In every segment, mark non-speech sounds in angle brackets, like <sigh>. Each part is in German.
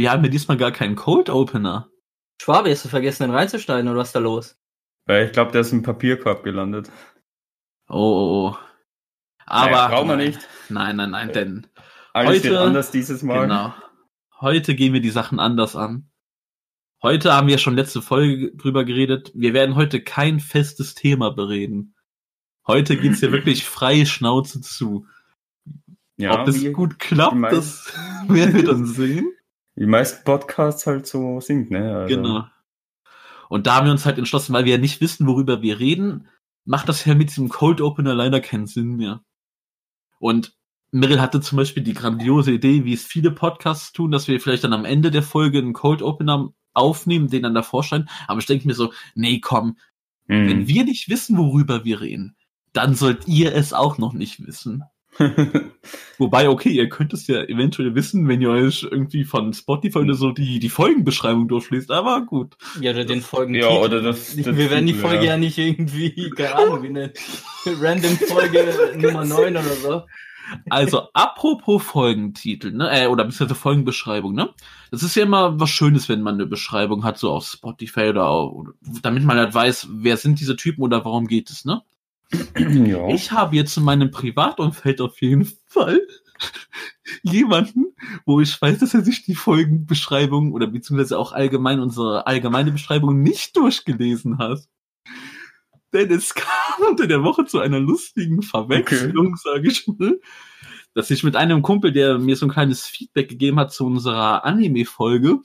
wir haben ja diesmal gar keinen Cold Opener. Schwabe, hast du vergessen, den reinzuschneiden oder was ist da los? Weil ich glaube, der ist im Papierkorb gelandet. Oh, oh, oh. Aber. Naja, brauchen wir nicht. Nein, nein, nein, denn. Alles Heute- wird anders dieses Mal. Genau. Heute gehen wir die Sachen anders an. Heute haben wir schon letzte Folge drüber geredet. Wir werden heute kein festes Thema bereden. Heute geht's ja <clears throat> wirklich frei Schnauze zu. Ja, Ob das gut klappt, das <laughs> werden wir dann sehen. Die meisten Podcasts halt so sind, ne? Also, Genau. Und da haben wir uns halt entschlossen, weil wir ja nicht wissen, worüber wir reden, macht das ja mit diesem Cold Opener leider keinen Sinn mehr. Und Meryl hatte zum Beispiel die grandiose Idee, wie es viele Podcasts tun, dass wir vielleicht dann am Ende der Folge einen Cold Opener aufnehmen, den dann davor scheinen. Aber ich denke mir so, nee, komm, Hm. wenn wir nicht wissen, worüber wir reden, dann sollt ihr es auch noch nicht wissen. <laughs> Wobei, okay, ihr könnt es ja eventuell wissen, wenn ihr euch irgendwie von Spotify oder so die, die Folgenbeschreibung durchliest, aber gut. Ja, oder den Folgen. ja, oder das. das wir werden die Folge ja. nicht irgendwie, keine Ahnung, wie eine <laughs> random Folge Nummer 9 oder so. Also, apropos Folgentitel, ne, äh, oder beziehungsweise Folgenbeschreibung, ne? Das ist ja immer was Schönes, wenn man eine Beschreibung hat, so auf Spotify oder, auch, oder damit man halt weiß, wer sind diese Typen oder warum geht es, ne? Ja. Ich habe jetzt in meinem Privatumfeld auf jeden Fall jemanden, wo ich weiß, dass er sich die Folgenbeschreibung oder beziehungsweise auch allgemein unsere allgemeine Beschreibung nicht durchgelesen hat. Denn es kam unter der Woche zu einer lustigen Verwechslung, sage ich mal, dass ich mit einem Kumpel, der mir so ein kleines Feedback gegeben hat zu unserer Anime-Folge,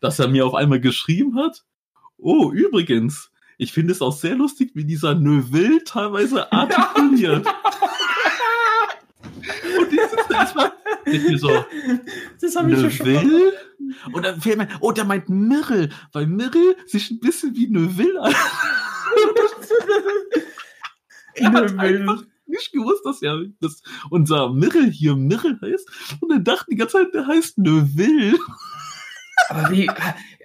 dass er mir auf einmal geschrieben hat, oh, übrigens, ich finde es auch sehr lustig, wie dieser Neuville teilweise artikuliert. Und dieses erstmal mit mir so, Das habe ich schon Neuville? Und dann fällt mir, oh, der meint Mirrell, weil Mirrell sich ein bisschen wie Neuville an. <laughs> er hat einfach nicht gewusst, dass ja dass unser Mirrell hier Mirrell heißt. Und er dachte die ganze Zeit, der heißt Neuville. Aber wie.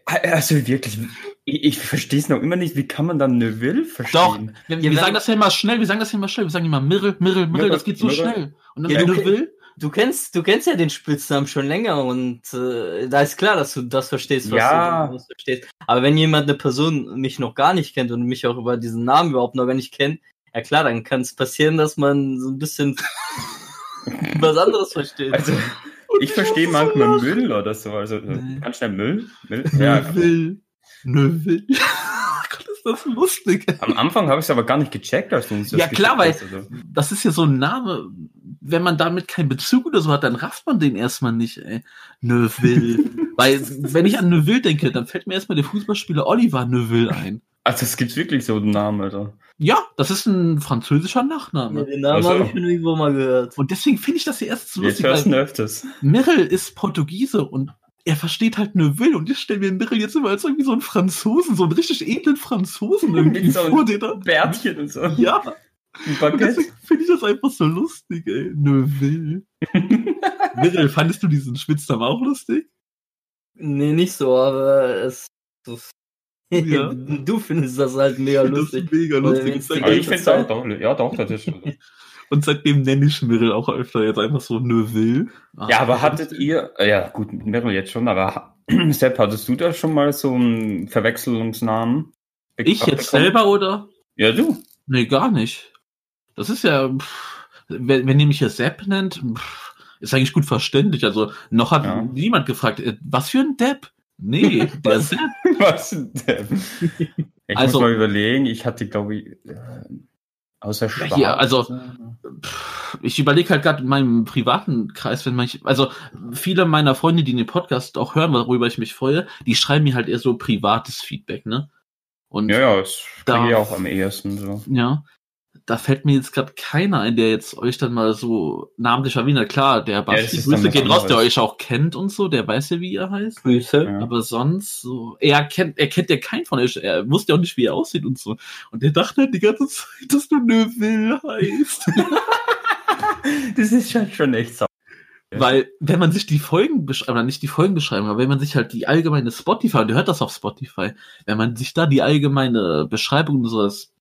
Also wirklich, ich, ich verstehe es noch immer nicht. Wie kann man dann Neville verstehen? Wir, Ja, wir wenn- sagen das ja immer schnell, wir sagen das ja immer schnell. Wir sagen immer Mirrell, Mirrell, Mirrell, das geht so Mirrell. schnell. Und dann Ja, okay. Neuville. Du kennst, du kennst ja den Spitznamen schon länger und äh, da ist klar, dass du das verstehst, was, Ja. du, was du verstehst. Aber wenn jemand eine Person mich noch gar nicht kennt und mich auch über diesen Namen überhaupt noch gar nicht kennt, ja klar, dann kann es passieren, dass man so ein bisschen <laughs> was anderes versteht. Also, ich verstehe manchmal Müll oder so. Also, Nee. ganz schnell Müll. Müll. Ja, Neuville. Neuville. <laughs> Gott, ist das lustig. am Anfang habe ich es aber gar nicht gecheckt, als du uns das Ja, klar, weil- hast, also. Das ist ja so ein Name. Wenn man damit keinen Bezug oder so hat, dann rafft man den erstmal nicht, ey. Neuville. <laughs> Weil, wenn ich an Neuville denke, dann fällt mir erstmal der Fußballspieler Oliver Neuville ein. Also, es gibt wirklich so einen Namen, Alter. Ja, das ist ein französischer Nachname. den Namen Ach so. habe ich schon irgendwo mal gehört. Und deswegen finde ich das hier erst so Jetzt lustig, hörst du ihn weil öfters. Mirrell ist Portugiese und er versteht halt Neuville und ich stelle mir Mirrell jetzt immer als irgendwie so einen Franzosen, so einen richtig edlen Franzosen <laughs> irgendwie Mit so einem vor, den er, Bärtchen und so. ja, deswegen finde ich das einfach so lustig, ey. Neuville. <laughs> Mirrell, fandest du diesen Spitznamen auch lustig? Nee, nicht so, aber es. es Ja. <laughs> du findest das halt mega Das lustig. ist mega lustig. ich finde es auch doch. Ja, doch, das ist schon. <laughs> und seitdem nenne ich Mirrell auch öfter jetzt einfach so Neuville. Ah, Ja, aber hattet ihr, äh, ja gut, Meryl jetzt schon, aber <clears throat> Sepp, hattest du da schon mal so einen Verwechslungsnamen? Ich jetzt bekommen? selber oder? Ja, du. Nee, gar nicht. Das ist ja, pff, wenn, wenn ihr mich hier Sepp nennt, pff, ist eigentlich gut verständlich. Also noch hat Ja. niemand gefragt, äh, was für ein Depp? Nee, <laughs> Sepp. Was denn? <laughs> Ich Also- muss mal überlegen, ich hatte, glaube ich, äh, außer Ja, Schwarz. hier, also- Pff, Ich überlege halt gerade in meinem privaten Kreis, wenn man, also viele meiner Freunde, die den Podcast auch hören, worüber ich mich freue, die schreiben mir halt eher so privates Feedback, ne? Und Ja, ja, das Da- kriege ich auch am ehesten so. Ja, da fällt mir jetzt gerade keiner ein, der jetzt euch dann mal so namentlich erwähnt. Klar, der Basti, dann Grüße gehen raus, der euch auch kennt und so, der weiß ja, wie ihr heißt. Grüße. Ja. Aber sonst so, er kennt, er kennt ja keinen von euch, er wusste ja auch nicht, wie er aussieht und so. Und der dachte halt die ganze Zeit, dass du Neuville heißt. <laughs> Das ist schon, schon echt sauer. Weil, wenn man sich die Folgen beschreibt, oder nicht die Folgen beschreiben, aber wenn man sich halt die allgemeine Spotify, und ihr hört das auf Spotify, wenn man sich da die allgemeine Beschreibung unseres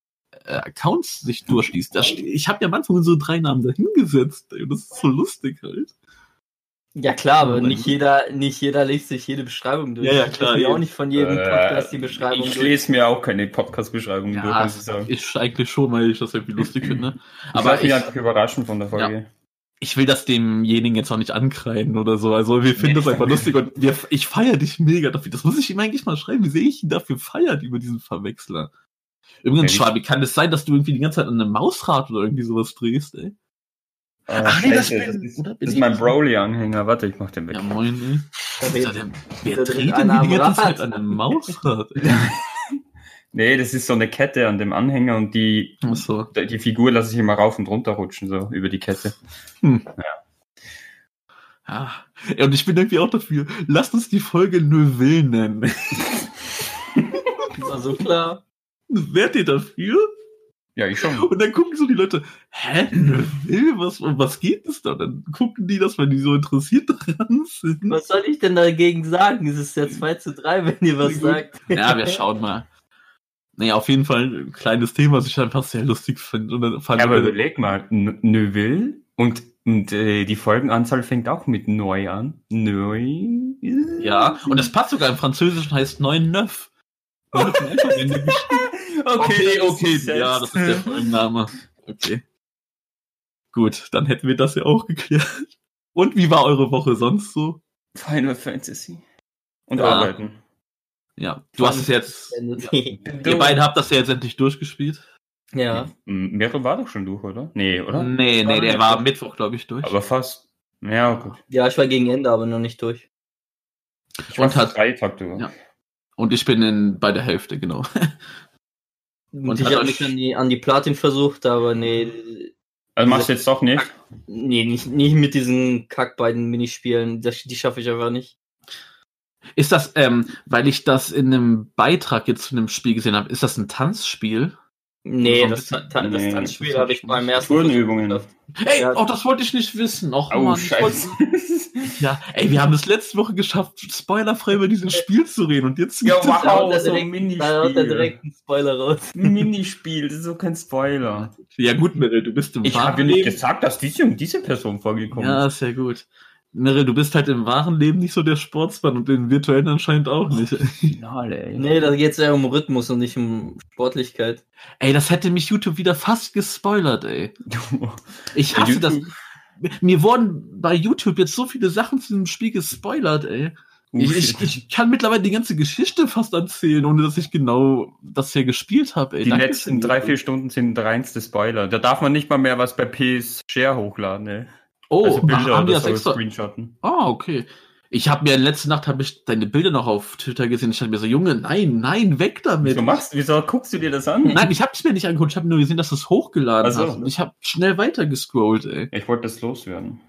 Accounts sich durchliest. Da ste- ich habe ja am Anfang unsere drei Namen dahingesetzt. Ey, das ist so lustig halt. Ja klar, aber nicht jeder, nicht jeder liest sich jede Beschreibung durch. Ja, ja, Ich klar, lese mir auch nicht von jedem Podcast die Äh, Beschreibung Ich durch. lese mir auch keine Podcast-Beschreibung durch, Ja, muss ich sagen. ich eigentlich schon, weil ich das irgendwie lustig finde. Ich Aber mich ich, einfach überraschen von der Folge. ich will das demjenigen jetzt auch nicht ankreiden oder so. Also wir finden das einfach lustig und wir, ich feiere dich mega dafür. Das muss ich ihm eigentlich mal schreiben, wie sehr ich ihn dafür feiert über diesen Verwechsler. Übrigens, Ja, Schwabi, kann es sein, dass du irgendwie die ganze Zeit an einem Mausrad oder irgendwie sowas drehst, ey? Äh, Ach nee, das bin- das ist, das ist mein das? Broly-Anhänger. Warte, ich mach den weg. Ja, moin, ey. Da wer dreht dreht denn die ganze Rad. Zeit an einem Mausrad? ey? <laughs> Nee, das ist so eine Kette an dem Anhänger und die, so. die Figur lasse ich immer rauf und runter rutschen, so über die Kette. Ja. ja. Und ich bin irgendwie auch dafür. Lasst uns die Folge Neuville nennen. <laughs> War so klar. Wärt ihr dafür? Ja, ich schon. Und dann gucken so die Leute, hä, Neuville, was, was geht es da? Dann gucken die das, weil die so interessiert dran sind. Was soll ich denn dagegen sagen? Es ist ja 2 zu 3, wenn ihr was sagt. Ja, wir schauen mal. Naja, auf jeden Fall ein kleines Thema, was ich einfach sehr lustig finde. Ja, aber überleg mal, Neuville und, und äh, die Folgenanzahl fängt auch mit neu an. Neu. ja, und das passt sogar im Französischen heißt neun neuf. Okay, das okay, ist ja, das ist der Folgenname. Okay. Gut, dann hätten wir das ja auch geklärt. Und wie war eure Woche sonst so? Final Fantasy. Und Ja. arbeiten. Ja, du hast es jetzt, ihr beiden habt das ja jetzt endlich durchgespielt. ja. M- Meryl war doch schon durch, oder? Nee, oder? Nee, nee, der war am Mittwoch, glaube ich, durch. Aber fast. Ja, gut. Ja, ich war gegen Ende, aber noch nicht durch. Ich Und war hat- drei Takte. Ja. Und ich bin in, bei der Hälfte, genau. <laughs> Und ich hat euch- mich an die, an die Platin versucht, aber nee, Also machst du jetzt doch nicht? nee, nicht, nicht mit diesen Kack beiden Minispielen. Das, die schaffe ich einfach nicht. Ist das, ähm, weil ich das in einem Beitrag jetzt zu einem Spiel gesehen habe, ist das ein Tanzspiel? Nee, ein das, das Nee, Tanzspiel das habe ich hab ich beim ersten geschafft. Ey, Ja. oh, das wollte ich nicht wissen. Och, Oh, Mann, ich wollte- scheiße. <laughs> Ja, ey, wir haben es letzte Woche geschafft, spoilerfrei über dieses Spiel zu reden und jetzt Ja, gibt es- wow. Da haut er so ein direkt, Minispiel. da haut er direkt einen Spoiler raus. Ein Minispiel, das ist so kein Spoiler. Ja gut, Meryl, du bist im Ich habe ja nicht gesagt, dass diese und diese Person vorgekommen Ja, ist. sehr gut. Meryl, du bist halt im wahren Leben nicht so der Sportsmann und im virtuellen anscheinend auch nicht. Finale, ey. Nee, da geht es eher um Rhythmus und nicht um Sportlichkeit. Ey, das hätte mich YouTube wieder fast gespoilert, ey. <laughs> Ich hasse das. Mir wurden bei YouTube jetzt so viele Sachen zu dem Spiel gespoilert, ey. Ich, ich, ich kann mittlerweile die ganze Geschichte fast erzählen, ohne dass ich genau das hier gespielt habe. ey. Die Danke letzten drei, vier Stunden sind reinste Spoiler. Da darf man nicht mal mehr was bei PS Share hochladen, ey. Oh, also Bilder ach, haben die oder das extra? screenshotten. Ah, okay. Ich habe mir letzte Nacht habe ich deine Bilder noch auf Twitter gesehen. Ich dachte mir so, Junge, nein, nein, weg damit. Wieso machst, wieso guckst du dir das an? Nein, ich habe es mir nicht angeguckt. Ich habe nur gesehen, dass du es hochgeladen Ach so. hast. Und ich habe schnell weiter gescrollt, ey. Ich wollte das loswerden.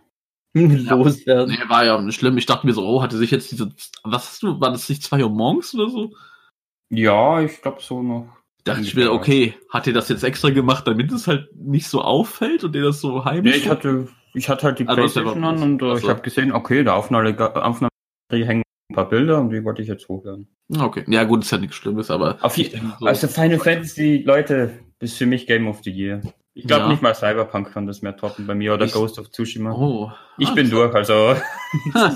Loswerden. Nee, war ja nicht schlimm. Ich dachte mir so, oh, hatte sich jetzt diese, was hast du, war das nicht zwei Uhr morgens oder so? Ja, ich glaube so noch. Dachte ich mir, okay, hat ihr das jetzt extra gemacht, damit es halt nicht so auffällt und ihr das so Nee, heimisch ich hatte, ich hatte halt die Ah, hast Playstation an und äh, ich habe gesehen, okay, der Aufnahme, Aufnahme hängen ein paar Bilder und die wollte ich jetzt hochladen. Okay, ja gut, ist ja nichts Schlimmes, aber Auf je- so, Also Final Fantasy, Leute, ist für mich Game of the Year. Ich glaube Ja. nicht mal Cyberpunk kann das mehr toppen bei mir oder Ich- Ghost of Tsushima. oh, ich ah, bin so. durch, also <laughs>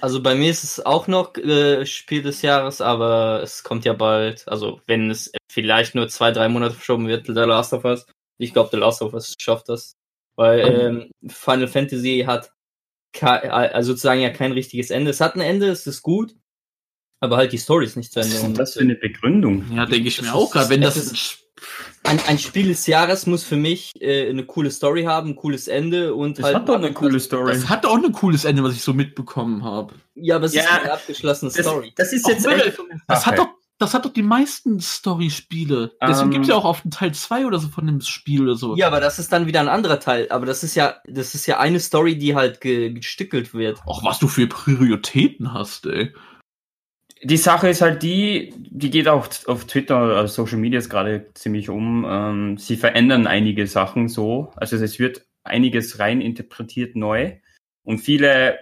Also bei mir ist es auch noch äh, Spiel des Jahres, aber es kommt ja bald, also wenn es vielleicht nur zwei, drei Monate verschoben wird, The Last of Us. Ich glaube, The Last of Us schafft das. Weil ähm, Final Fantasy hat also sozusagen ja kein richtiges Ende. Es hat ein Ende, es ist gut, aber halt die Story ist nicht zu was Ende. ist denn Und, das für eine Begründung? Ja, denke ich Das mir ist- auch gerade, wenn das das, ist- ein, ein Spiel des Jahres muss für mich äh, eine coole Story haben, ein cooles Ende und Das halt hat doch eine coole Story. das hat auch ein cooles Ende, was ich so mitbekommen habe. Ja, aber es ist Ja, eine abgeschlossene Das, Story. das ist Auch jetzt wenn- echt Das hat doch, das hat doch die meisten Story-Spiele. Deswegen Ähm, gibt's ja auch auf den Teil 2 oder so von dem Spiel oder so. Ja, aber das ist dann wieder ein anderer Teil. Aber das ist ja, das ist ja eine Story, die halt ge gestückelt wird. Auch was du für Prioritäten hast, ey. Die Sache ist halt die, die geht auch auf Twitter, also Social Media ist gerade ziemlich um. Ähm, sie verändern einige Sachen so. Also es wird einiges rein interpretiert neu. Und viele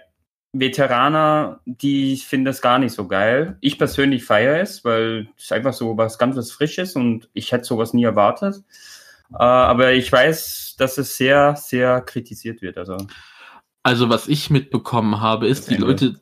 Veteraner, die finden das gar nicht so geil. Ich persönlich feiere es, weil es einfach so was ganz was Frisches und ich hätte sowas nie erwartet. Äh, aber ich weiß, dass es sehr, sehr kritisiert wird. Also Also, was ich mitbekommen habe, ist, die. Leute.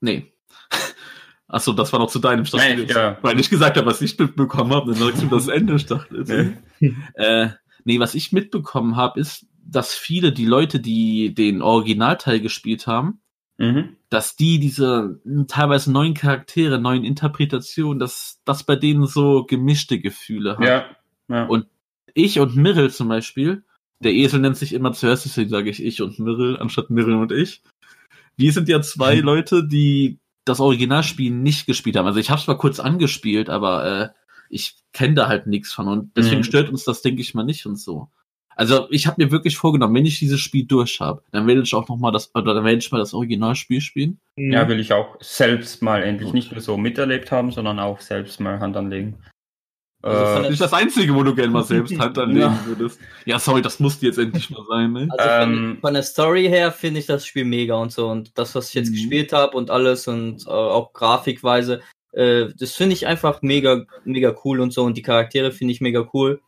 Nee. <laughs> Achso, das war noch zu deinem Start. Nein, ja. Weil ich gesagt habe, was ich mitbekommen habe, dann sagst du das Ende Start. Nee. <laughs> Äh, nee, was ich mitbekommen habe, ist, dass viele, die Leute, die den Originalteil gespielt haben, mhm. dass die diese teilweise neuen Charaktere, neuen Interpretationen, dass das bei denen so gemischte Gefühle hat. ja, ja. Und ich und Mirrell zum Beispiel, der Esel nennt sich immer zuerst, deswegen sage ich ich und Mirrell anstatt Mirrell und ich. Wir sind ja zwei Mhm. Leute, die das Originalspiel nicht gespielt haben. Also ich habe es mal kurz angespielt, aber äh, ich kenne da halt nichts von und deswegen Mhm. stört uns das, denke ich mal, nicht und so. Also ich habe mir wirklich vorgenommen, wenn ich dieses Spiel durch habe, dann werde ich auch noch mal das oder dann werde ich mal das Originalspiel spielen. ja, will ich auch selbst mal endlich nicht nur so miterlebt haben, sondern auch selbst mal Hand anlegen. Also Äh, Das ist das Einzige, wo du gerne mal selbst Hand <laughs> anlegen Ja. würdest. Ja, sorry, das musste jetzt endlich mal sein, ne? Also von, Ähm, von der Story her finde ich das Spiel mega und so. Und das, was ich jetzt Mhm. gespielt habe und alles und äh, auch grafikweise, äh, das finde ich einfach mega, mega cool und so. Und die Charaktere finde ich mega cool.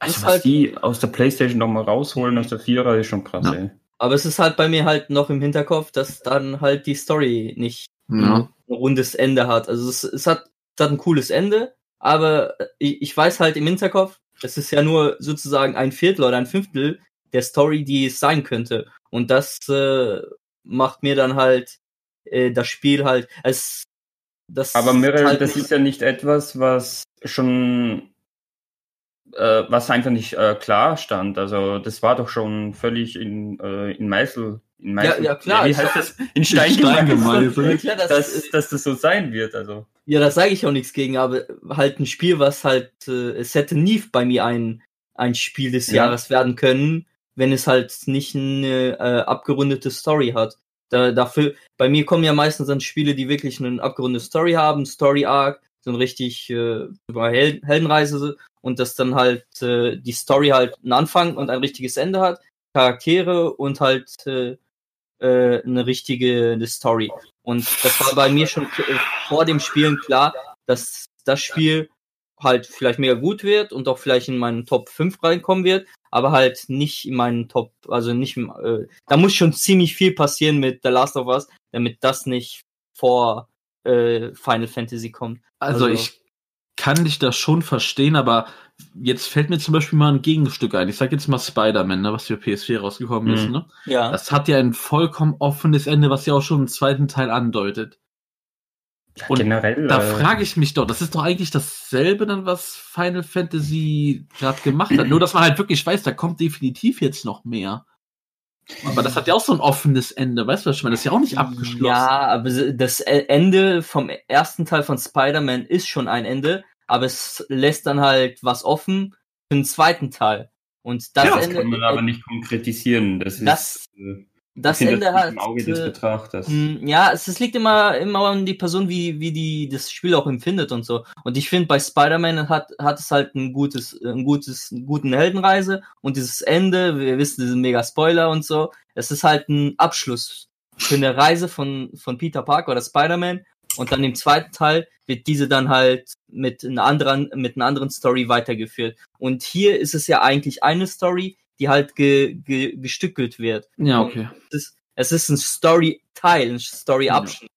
Also was halt- die aus der Playstation noch mal rausholen, aus der Vierer, ist schon krass, Ja. ey. Aber es ist halt bei mir halt noch im Hinterkopf, dass dann halt die Story nicht Ja. ein rundes Ende hat. Also es, es, hat, es hat ein cooles Ende, aber ich, ich weiß halt im Hinterkopf, es ist ja nur sozusagen ein Viertel oder ein Fünftel der Story, die es sein könnte. Und das äh, macht mir dann halt äh, das Spiel halt als das Aber Mirrell, halt das ist ja nicht etwas, was schon, äh, was einfach nicht äh, klar stand. Also das war doch schon völlig in, äh, in Meißel, in Meißel. ja, klar, Wie heißt das? In Stein, Stein gemeißelt. Ja, das, Dass, dass das so sein wird. Also Ja, das sage ich auch nichts gegen, aber halt ein Spiel, was halt, äh, es hätte nie bei mir ein, ein Spiel des Ja. Jahres werden können, wenn es halt nicht eine äh, abgerundete Story hat. Da, dafür, bei mir kommen ja meistens dann Spiele, die wirklich eine abgerundete Story haben, Story Arc, so ein richtig äh, über Hel Heldenreise und dass dann halt äh, die Story halt einen Anfang und ein richtiges Ende hat, Charaktere und halt äh, äh, eine richtige eine Story. Und das war bei mir schon äh, vor dem Spielen klar, dass das Spiel halt vielleicht mega gut wird und auch vielleicht in meinen Top 5 reinkommen wird, aber halt nicht in meinen Top, also nicht, äh, da muss schon ziemlich viel passieren mit The Last of Us, damit das nicht vor äh, Final Fantasy kommt. Also, Also- ich kann dich das schon verstehen, aber jetzt fällt mir zum Beispiel mal ein Gegenstück ein. Ich sag jetzt mal Spider-Man, ne, was für PS4 rausgekommen ist. Mhm. Ne? Ja. Das hat ja ein vollkommen offenes Ende, was ja auch schon im zweiten Teil andeutet. ja, Und generell. Da äh, frage ich mich doch, das ist doch eigentlich dasselbe dann, was Final Fantasy gerade gemacht hat. Nur, dass man halt wirklich weiß, da kommt definitiv jetzt noch mehr. Aber das hat ja auch so ein offenes Ende, weißt du, was ich meine? Das ist ja auch nicht abgeschlossen. Ja, aber das E- Ende vom ersten Teil von Spider-Man ist schon ein Ende, aber es lässt dann halt was offen für den zweiten Teil. Und das ja, das Ende, kann man aber nicht konkretisieren. Das, Das- ist, äh, das Ende hat, im Auge des äh, Betrachters. Mm, Ja, es, es liegt immer, immer an die Person, wie, wie die das Spiel auch empfindet und so. Und ich finde, bei Spider-Man hat, hat es halt ein gutes, ein gutes, einen guten Heldenreise und dieses Ende, wir wissen, diesen mega Spoiler und so. Es ist halt ein Abschluss für eine Reise von, von Peter Parker oder Spider-Man. Und dann im zweiten Teil wird diese dann halt mit einer anderen, mit einer anderen Story weitergeführt. Und hier ist es ja eigentlich eine Story, die halt ge, ge, gestückelt wird Ja, okay. es ist, es ist ein Story-Teil, ein Story-Abschnitt.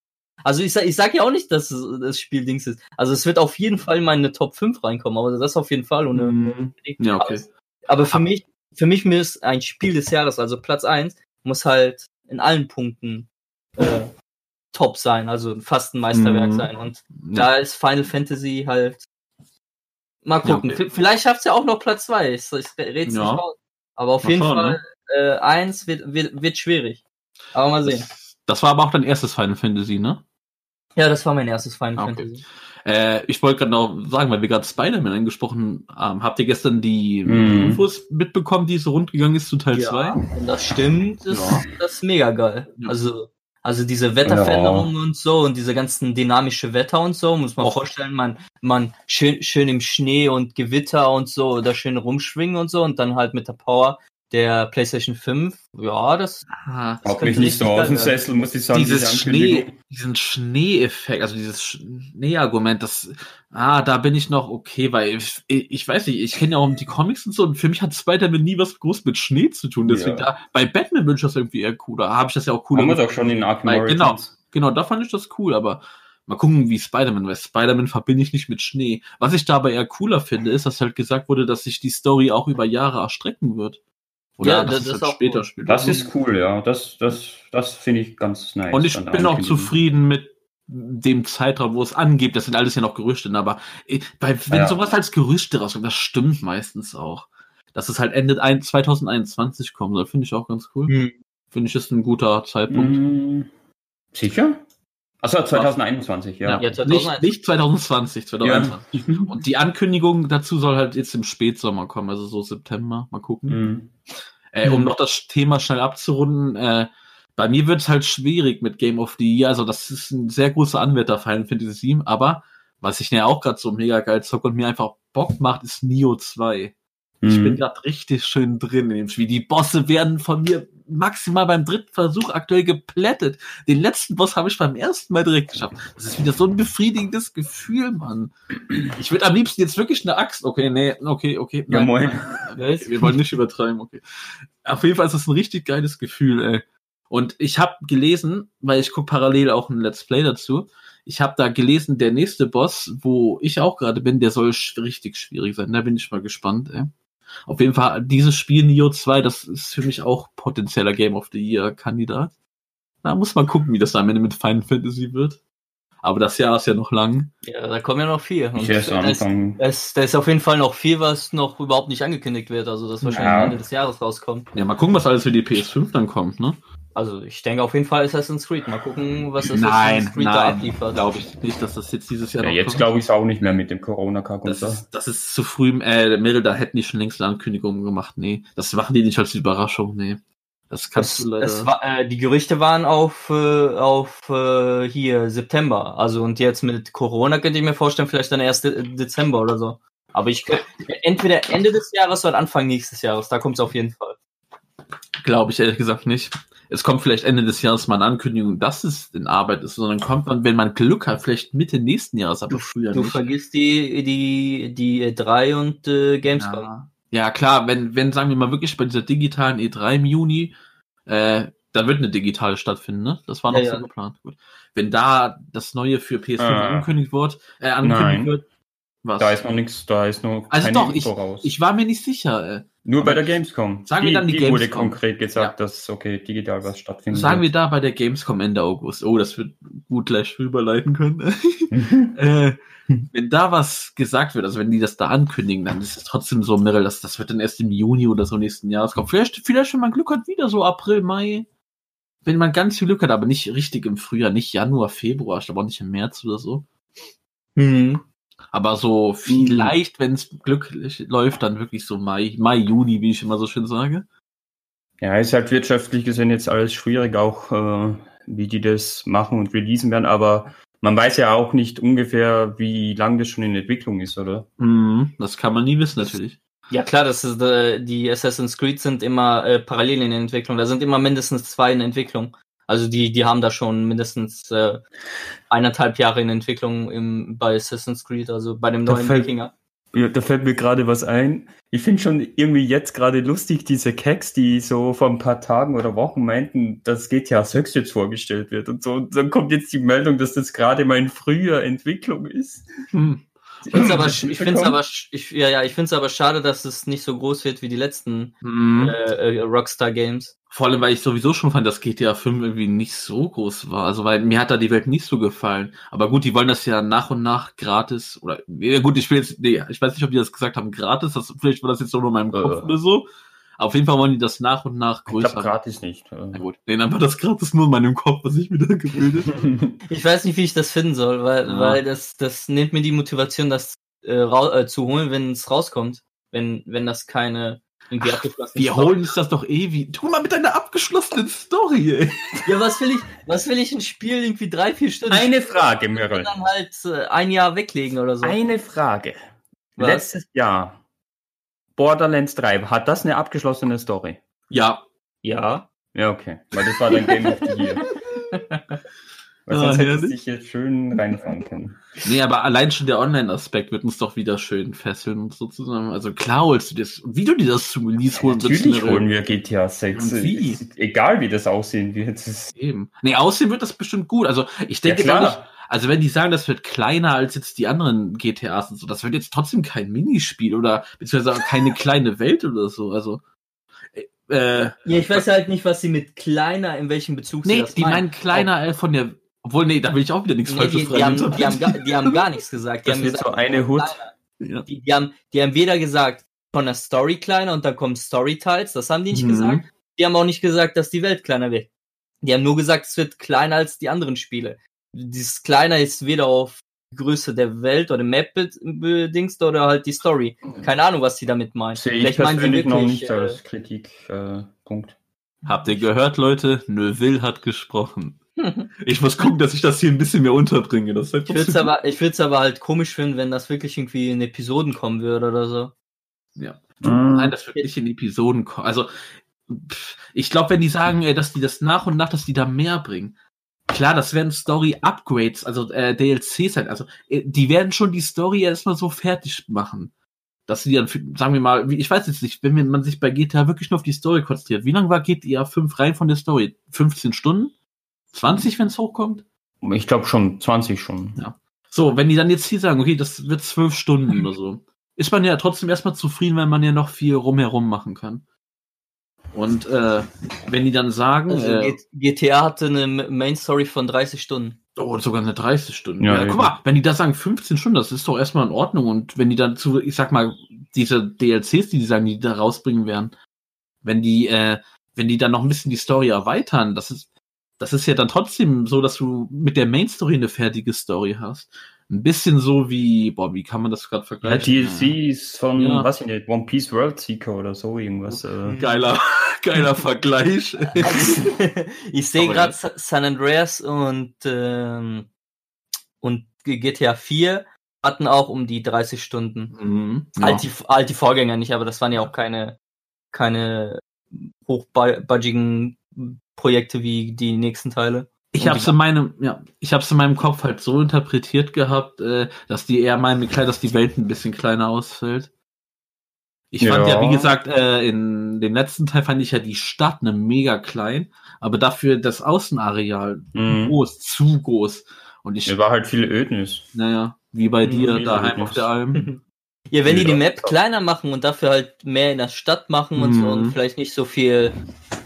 Also ich sag, ich sag ja auch nicht, dass es- das Spiel Dings ist. Also es wird auf jeden Fall in meine Top 5 reinkommen, aber das auf jeden Fall. Und, Mhm. Ja, okay. Aber für mich, für mich ist ein Spiel des Jahres, also Platz 1, muss halt in allen Punkten äh, top sein, also fast ein Meisterwerk Mhm. sein. Und Ja. da ist Final Fantasy halt. Mal Ja, gucken. okay. V- Vielleicht schafft's ja auch noch Platz 2. Ich, ich red's Ja. nicht raus. Aber auf Mal jeden schauen, Fall, äh, eins wird, wird, wird schwierig. Aber mal sehen. Das, das war aber auch dein erstes Final Fantasy, ne? Ja, das war mein erstes Final Ah, okay. Fantasy. Äh, ich wollte gerade noch sagen, weil wir gerade Spider-Man angesprochen haben. Habt ihr gestern die Mhm. Infos mitbekommen, die so rundgegangen ist zu Teil 2? Ja, wenn das stimmt, ist Ja. das ist mega geil. Ja. Also, also diese Wetterveränderungen und so und diese ganzen dynamische Wetter und so, muss man Och. vorstellen, man, man schön, schön im Schnee und Gewitter und so oder schön rumschwingen und so und dann halt mit der Power der PlayStation 5, ja, das, Ah, das mich nicht so aus dem. Sessel, muss ich sagen. dieses diese Schnee, diesen Schneeeffekt, also dieses Schneeargument, das, ah, da bin ich noch okay, weil ich, ich weiß nicht, ich kenne ja auch die Comics und so und für mich hat Spider-Man nie was groß mit Schnee zu tun, deswegen Ja. da, bei Batman bin ich das irgendwie eher cooler, habe ich das ja auch cooler Haben wir doch schon in Arkham Weil, genau, genau, da fand ich das cool, aber mal gucken, wie Spider-Man, weil Spider-Man verbinde ich nicht mit Schnee. Was ich dabei eher cooler finde, ist, dass halt gesagt wurde, dass sich die Story auch über Jahre erstrecken wird. Oder Ja, das es ist auch später cool. spielt. Das Also- ist cool, ja. Das, das, das finde ich ganz nice. und ich bin auch zufrieden mit dem Zeitraum, wo es angeht. Das sind alles ja noch Gerüchte, ne? aber äh, bei, wenn Ja. sowas als Gerüchte rauskommt, das stimmt meistens auch. Dass es halt Ende ein- 2021 kommen soll, finde ich auch ganz cool. Hm. Finde ich, ist ein guter Zeitpunkt. Mm, sicher? Achso, 2021, ja. Ja, 2021. Nicht, nicht 2020, 2021. Und die Ankündigung dazu soll halt jetzt im Spätsommer kommen, also so September. Mal gucken. Mm. Äh, um Mhm. noch das Thema schnell abzurunden, äh, bei mir wird es halt schwierig mit Game of the Year. Also, das ist ein sehr großer Anwärter Final Fantasy VII, aber was ich ja auch gerade so mega geil zocke und mir einfach Bock macht, ist Nio 2. Ich Mm. bin gerade richtig schön drin in dem Spiel. Die Bosse werden von mir maximal beim dritten Versuch aktuell geplättet. Den letzten Boss habe ich beim ersten Mal direkt geschafft. Das ist wieder so ein befriedigendes Gefühl, Mann. Ich würde am liebsten jetzt wirklich eine Axt. Okay, nee, okay, okay. Ja, nein. moin. Was? Wir wollen nicht übertreiben, okay. Auf jeden Fall ist das ein richtig geiles Gefühl, ey. Und ich habe gelesen, weil ich gucke parallel auch ein Let's Play dazu, ich habe da gelesen, der nächste Boss, wo ich auch gerade bin, der soll richtig schwierig sein. Da bin ich mal gespannt, ey. Auf jeden Fall, dieses Spiel Nio 2, das ist für mich auch potenzieller Game of the Year Kandidat. Da muss man gucken, wie das am Ende mit Final Fantasy wird. Aber das Jahr ist ja noch lang. Ja, da kommen ja noch vier. Und Ich erst da ist, es, da ist auf jeden Fall noch viel, was noch überhaupt nicht angekündigt wird. Also, das wahrscheinlich Ja. Ende des Jahres rauskommt. Ja, mal gucken, was alles für die PS5 dann kommt, ne? Also, ich denke auf jeden Fall Assassin's Creed. Mal gucken, was Assassin's Nein, Creed da nein, abliefert. glaube ich nicht, dass das jetzt dieses Jahr Ja, noch jetzt glaube ich es auch nicht mehr mit dem Corona-Kack und Das so. ist, das ist zu früh. Äh, Meryl, da hätten die schon längst eine Ankündigung gemacht. Nee, das machen die nicht als Überraschung. Nee, das kannst Es, du leider. es war, äh, die Gerüchte waren auf, äh, auf äh, hier September. Also und jetzt mit Corona könnte ich mir vorstellen, vielleicht dann erst De Dezember oder so. Aber ich könnte entweder Ende des Jahres oder Anfang nächstes Jahres. Da kommt es auf jeden Fall. Glaube ich ehrlich gesagt nicht. Es kommt vielleicht Ende des Jahres mal eine Ankündigung, dass es in Arbeit ist, sondern kommt man, wenn man Glück hat, vielleicht Mitte nächsten Jahres, aber früher Du nicht. vergisst die die die E3 und äh, Gamescom. Ja. ja, klar, wenn, wenn, sagen wir mal wirklich bei dieser digitalen E3 im Juni, äh, da wird eine digitale stattfinden, ne? Das war noch Ja, so ja. geplant. Gut. Wenn da das neue für PS5 Ah. angekündigt wird, äh, angekündigt Nein. wird, was? Da ist noch nichts, da ist noch Also keine doch, ich, Info raus. ich war mir nicht sicher. Äh. Nur bei aber der Gamescom. Sagen wir dann die wurde Gamescom. konkret gesagt, dass okay, digital was stattfindet. Sagen wir da bei der Gamescom Ende August. Oh, das wird gut gleich rüberleiten können. <laughs> äh, wenn da was gesagt wird, also wenn die das da ankündigen, dann ist es trotzdem so, Meryl, das, das wird dann erst im Juni oder so nächsten Jahres kommen. Vielleicht, vielleicht, wenn man Glück hat, wieder so April, Mai. Wenn man ganz viel Glück hat, aber nicht richtig im Frühjahr, nicht Januar, Februar, ich glaube auch nicht im März oder so. Mhm. Aber so vielleicht, wenn es glücklich läuft, dann wirklich so Mai, Mai, Juni, wie ich immer so schön sage. Ja, ist halt wirtschaftlich gesehen jetzt alles schwierig, auch äh, wie die das machen und releasen werden, aber man weiß ja auch nicht ungefähr, wie lang das schon in Entwicklung ist, oder? Mhm, das kann man nie wissen, natürlich. Ja klar, das ist äh, die Assassin's Creed sind immer äh, parallel in der Entwicklung. Da sind immer mindestens zwei in Entwicklung. Also die die haben da schon mindestens äh, eineinhalb Jahre in Entwicklung im, bei Assassin's Creed, also bei dem Da neuen fällt- Wikinger. Ja, da fällt mir gerade was ein. Ich finde schon irgendwie jetzt gerade lustig, diese Keks, die so vor ein paar Tagen oder Wochen meinten, dass GTA 6 jetzt vorgestellt wird und so. Und dann kommt jetzt die Meldung, dass das gerade mal in früher Entwicklung ist. Hm. Ich finde es aber, ich find's aber, <clears throat> ich, ja, ja, ich find's aber schade, dass es nicht so groß wird wie die letzten Mhm. äh, äh, Rockstar Games. Vor allem, weil ich sowieso schon fand, dass GTA 5 irgendwie nicht so groß war. Also, weil mir hat da die Welt nicht so gefallen. Aber gut, die wollen das ja nach und nach gratis, oder, ja gut, ich will jetzt, nee, ich weiß nicht, ob die das gesagt haben, gratis, das, vielleicht war das jetzt nur in meinem Kopf Äh. oder so. Auf jeden Fall wollen die das nach und nach Ich größer. glaube gratis nicht. Na gut, nee, dann war das gratis nur in meinem Kopf, was ich mir da gebildet habe. <laughs> <laughs> Ich weiß nicht, wie ich das finden soll, weil, Ja. weil das, das nimmt mir die Motivation, das äh, rau äh, zu holen, wenn es rauskommt. Wenn, wenn das keine irgendwie abgeschlossene Wir Story- holen uns das doch ewig. Tu mal mit deiner abgeschlossenen Story, ey. Ja, was will ich, was will ich ein Spiel irgendwie drei, vier Stunden Eine Frage, und dann halt äh, ein Jahr weglegen oder so? Eine Frage. Was? Letztes Jahr, Borderlands 3, hat das eine abgeschlossene Story? Ja. Ja. Ja, okay. Weil das war dein Game of the Year. <laughs> Weil Ah, sonst du herrlich. dich jetzt schön reinfahren können. Nee, aber allein schon der Online-Aspekt wird uns doch wieder schön fesseln und sozusagen. Also klar holst du das. Wie du dir das zum Release holen Natürlich holen wir GTA 6. Und wie? Egal wie das aussehen wird. Eben. Nee, aussehen wird das bestimmt gut. Also ich denke Ja, nicht, also wenn die sagen, das wird kleiner als jetzt die anderen GTAs und so, das wird jetzt trotzdem kein Minispiel oder beziehungsweise auch keine kleine Welt oder so. Also äh, Ja, ich weiß halt nicht, was sie mit kleiner, in welchem Bezug sie nee, das die meinen kleiner äh, von der. Obwohl, nee, da will ich auch wieder nichts Nee, Falsches die, die, haben, die, haben gar, die haben gar nichts gesagt. Die Das haben wird gesagt, so eine Hut. Ja. Die, die, haben, die haben weder gesagt, von der Story kleiner und dann kommen Story-Teils, das haben die nicht Mhm. gesagt. Die haben auch nicht gesagt, dass die Welt kleiner wird. Die haben nur gesagt, es wird kleiner als die anderen Spiele. Dieses kleiner ist weder auf die Größe der Welt oder Map be- bedingst oder halt die Story. Keine Ahnung, was die damit meinen. Sehe ich Vielleicht meinen sie persönlich noch wirklich, nicht äh, als Kritikpunkt. Äh, Punkt. Habt ihr gehört, Leute? Neuville hat gesprochen. <laughs> Ich muss gucken, dass ich das hier ein bisschen mehr unterbringe. Das ist halt Ich würde es aber, ich aber halt komisch finden, wenn das wirklich irgendwie in Episoden kommen würde oder so. Ja. Mhm. Nein, das wird nicht in Episoden kommen. Also, pff, ich glaube, wenn die sagen, äh, dass die das nach und nach, dass die da mehr bringen. Klar, das werden Story-Upgrades, also äh, DLCs halt. Also, äh, die werden schon die Story erstmal so fertig machen. Dass sie dann, sagen wir mal, wie- ich weiß jetzt nicht, wenn man sich bei GTA wirklich nur auf die Story konzentriert. Wie lange war GTA 5 rein von der Story? 15 Stunden? 20, wenn es hochkommt? Ich glaube schon 20 schon. So, wenn die dann jetzt hier sagen, okay, das wird zwölf Stunden oder so, ist man ja trotzdem erstmal zufrieden, weil man ja noch viel rumherum machen kann. Und äh, wenn die dann sagen, Also äh, GTA hatte eine Main Story von 30 Stunden. oh, sogar eine 30 Stunden. Ja, Ja, guck mal, wenn die da sagen 15 Stunden, das ist doch erstmal in Ordnung. Und wenn die dann zu, ich sag mal, diese DLCs, die die sagen, die da rausbringen werden, wenn die, äh, wenn die dann noch ein bisschen die Story erweitern, das ist, das ist ja dann trotzdem so, dass du mit der Main Story eine fertige Story hast. Ein bisschen so wie, boah, wie kann man das gerade Ja, vergleichen? DLCs von, Ja. was ich nicht, One Piece World Seeker oder so irgendwas. Äh. Geiler, <laughs> geiler Vergleich. <laughs> ich sehe gerade San Andreas und, ähm, und GTA 4 hatten auch um die 30 Stunden. Mhm. Halt, die, halt die Vorgänger nicht, aber das waren ja auch keine, keine hochbudgigen Projekte wie die nächsten Teile. Ich hab's die- in meinem, ja, ich hab's in meinem Kopf halt so interpretiert gehabt, äh, dass die eher meinen, klar, dass die Welt ein bisschen kleiner ausfällt. Ich fand ja, Ja. wie gesagt, äh, in dem letzten Teil fand ich ja die Stadt ne mega klein, aber dafür das Außenareal Mhm. groß, zu groß. Und ich, Es war halt viel Ödnis. naja, wie bei dir Mhm, daheim wie auf der Alm. <laughs> Ja, wenn die die. Map kleiner machen und dafür halt mehr in der Stadt machen und so Mhm. und vielleicht nicht so viel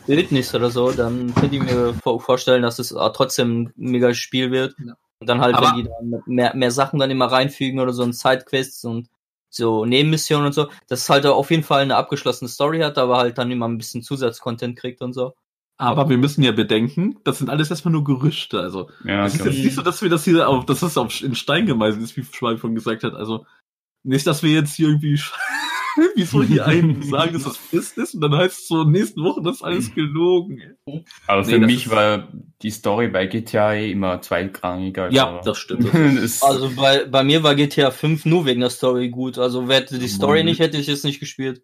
Wildnis oder so, dann könnte ich mir vor- vorstellen, dass es trotzdem ein mega Spiel wird. Ja. Und dann halt, Aber- wenn die dann mehr, mehr Sachen dann immer reinfügen oder so ein Sidequests und so Nebenmissionen und so, dass es halt auf jeden Fall eine abgeschlossene Story hat, aber halt dann immer ein bisschen Zusatzcontent kriegt und so. Aber wir müssen ja bedenken, das sind alles erstmal nur Gerüchte, also. Ja, Es ist okay. jetzt nicht so, dass wir das hier auf, dass das auf, in Stein gemeißelt ist, wie Schwalb schon gesagt hat. Also nicht, dass wir jetzt hier irgendwie <laughs> wie so hier einen <laughs> sagen, dass das Fest ist und dann heißt es so nächsten Wochen, das ist alles gelogen. ey. Aber Nee, für das mich war die Story bei GTA eh immer zweitrangiger. Ja, das stimmt. <laughs> das Also bei, bei mir war GTA 5 nur wegen der Story gut. Also hätte die Story nicht, hätte ich es nicht gespielt.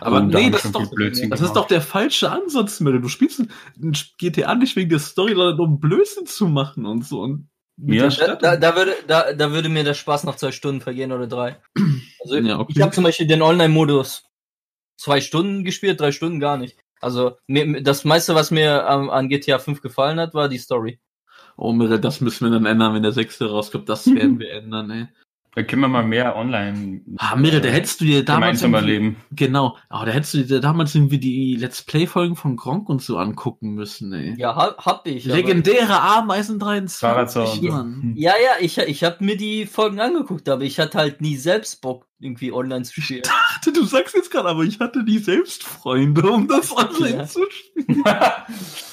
Aber da nee, das ist doch, das ist doch der falsche Ansatz, Melle. Du spielst ein- GTA nicht wegen der Story, sondern um Blödsinn zu machen und so. Und Ja. der Da, Stadt. da, da, würde, da, da würde mir der Spaß nach zwei Stunden vergehen oder drei. Also Ja, okay. ich habe zum Beispiel den Online-Modus zwei Stunden gespielt, drei Stunden gar nicht. Also mir, das meiste, was mir ähm, an GTA 5 gefallen hat, war die Story. Oh, Mirre, das müssen wir dann ändern, wenn der sechste rauskommt. Das werden <laughs> wir ändern, ey. Da können wir mal mehr online. Ah, Mirre, da hättest du dir damals. gemeinsam irgendwie- erleben. Genau. Aber da hättest du dir damals irgendwie die Let's Play-Folgen von Gronk und so angucken müssen, ey. Ja, hab, hab ich. Legendäre Ameisen 23, Fahrradsound. Mann. Ja, ja, ich, ich habe mir die Folgen angeguckt, aber ich hatte halt nie selbst Bock, irgendwie online zu spielen. Du sagst jetzt gerade, aber ich hatte die selbst Freunde, um das <laughs> online Ja. zu spielen. <laughs>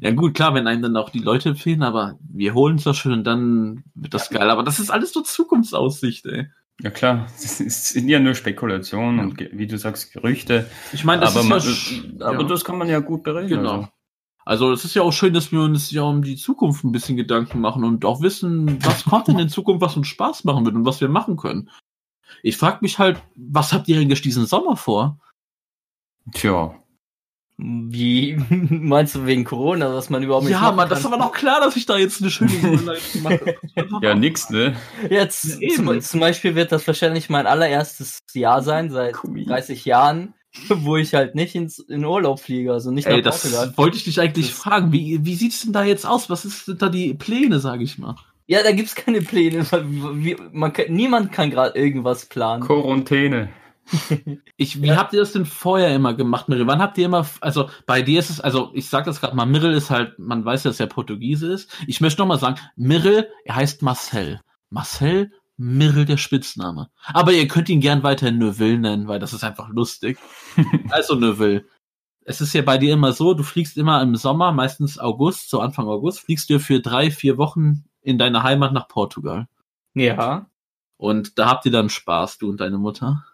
Ja gut, klar, wenn einem dann auch die Leute empfehlen, aber wir holen es doch schon und dann wird das geil. Aber das ist alles so Zukunftsaussicht, ey. Ja klar, das ist- sind ja nur Spekulationen und ge- wie du sagst, Gerüchte. Ich meine, das aber ist man, ja, sch- aber ja. das kann man ja gut bereden. Genau. Also. Also es ist ja auch schön, dass wir uns ja um die Zukunft ein bisschen Gedanken machen und auch wissen, was kommt denn in Zukunft, was uns Spaß machen wird und was wir machen können. Ich frage mich halt, was habt ihr eigentlich diesen Sommer vor? Tja, Wie <laughs> meinst du wegen Corona, dass man überhaupt nicht Ja, Mann, das ist aber noch klar, dass ich da jetzt eine schöne <laughs> Überleitung mache. Ja, nix, ne? Jetzt Ja, zum, zum Beispiel wird das wahrscheinlich mein allererstes Jahr sein seit Cool. 30 Jahren, <laughs> wo ich halt nicht ins, in Urlaub fliege, also nicht Ey, nach das Portugal. wollte ich dich eigentlich Das- fragen. Wie, wie sieht's denn da jetzt aus? Was ist denn da die Pläne, sage ich mal? Ja, da gibt's keine Pläne. man kann, niemand kann gerade irgendwas planen. Quarantäne. <laughs> Ich, wie habt ihr das denn vorher immer gemacht, Mirel? Wann habt ihr immer, also bei dir ist es, also ich sag das gerade mal, Mirel ist halt, man weiß ja, dass er Portugiese ist. Ich möchte noch mal sagen, Mirel, er heißt Marcel. Marcel Mirel der Spitzname. Aber ihr könnt ihn gern weiterhin Neuville nennen, weil das ist einfach lustig. <laughs> also Neuville. Es ist ja bei dir immer so, du fliegst immer im Sommer, meistens August, so Anfang August, fliegst du für drei, vier Wochen in deine Heimat nach Portugal. Ja. Und da habt ihr dann Spaß, du und deine Mutter.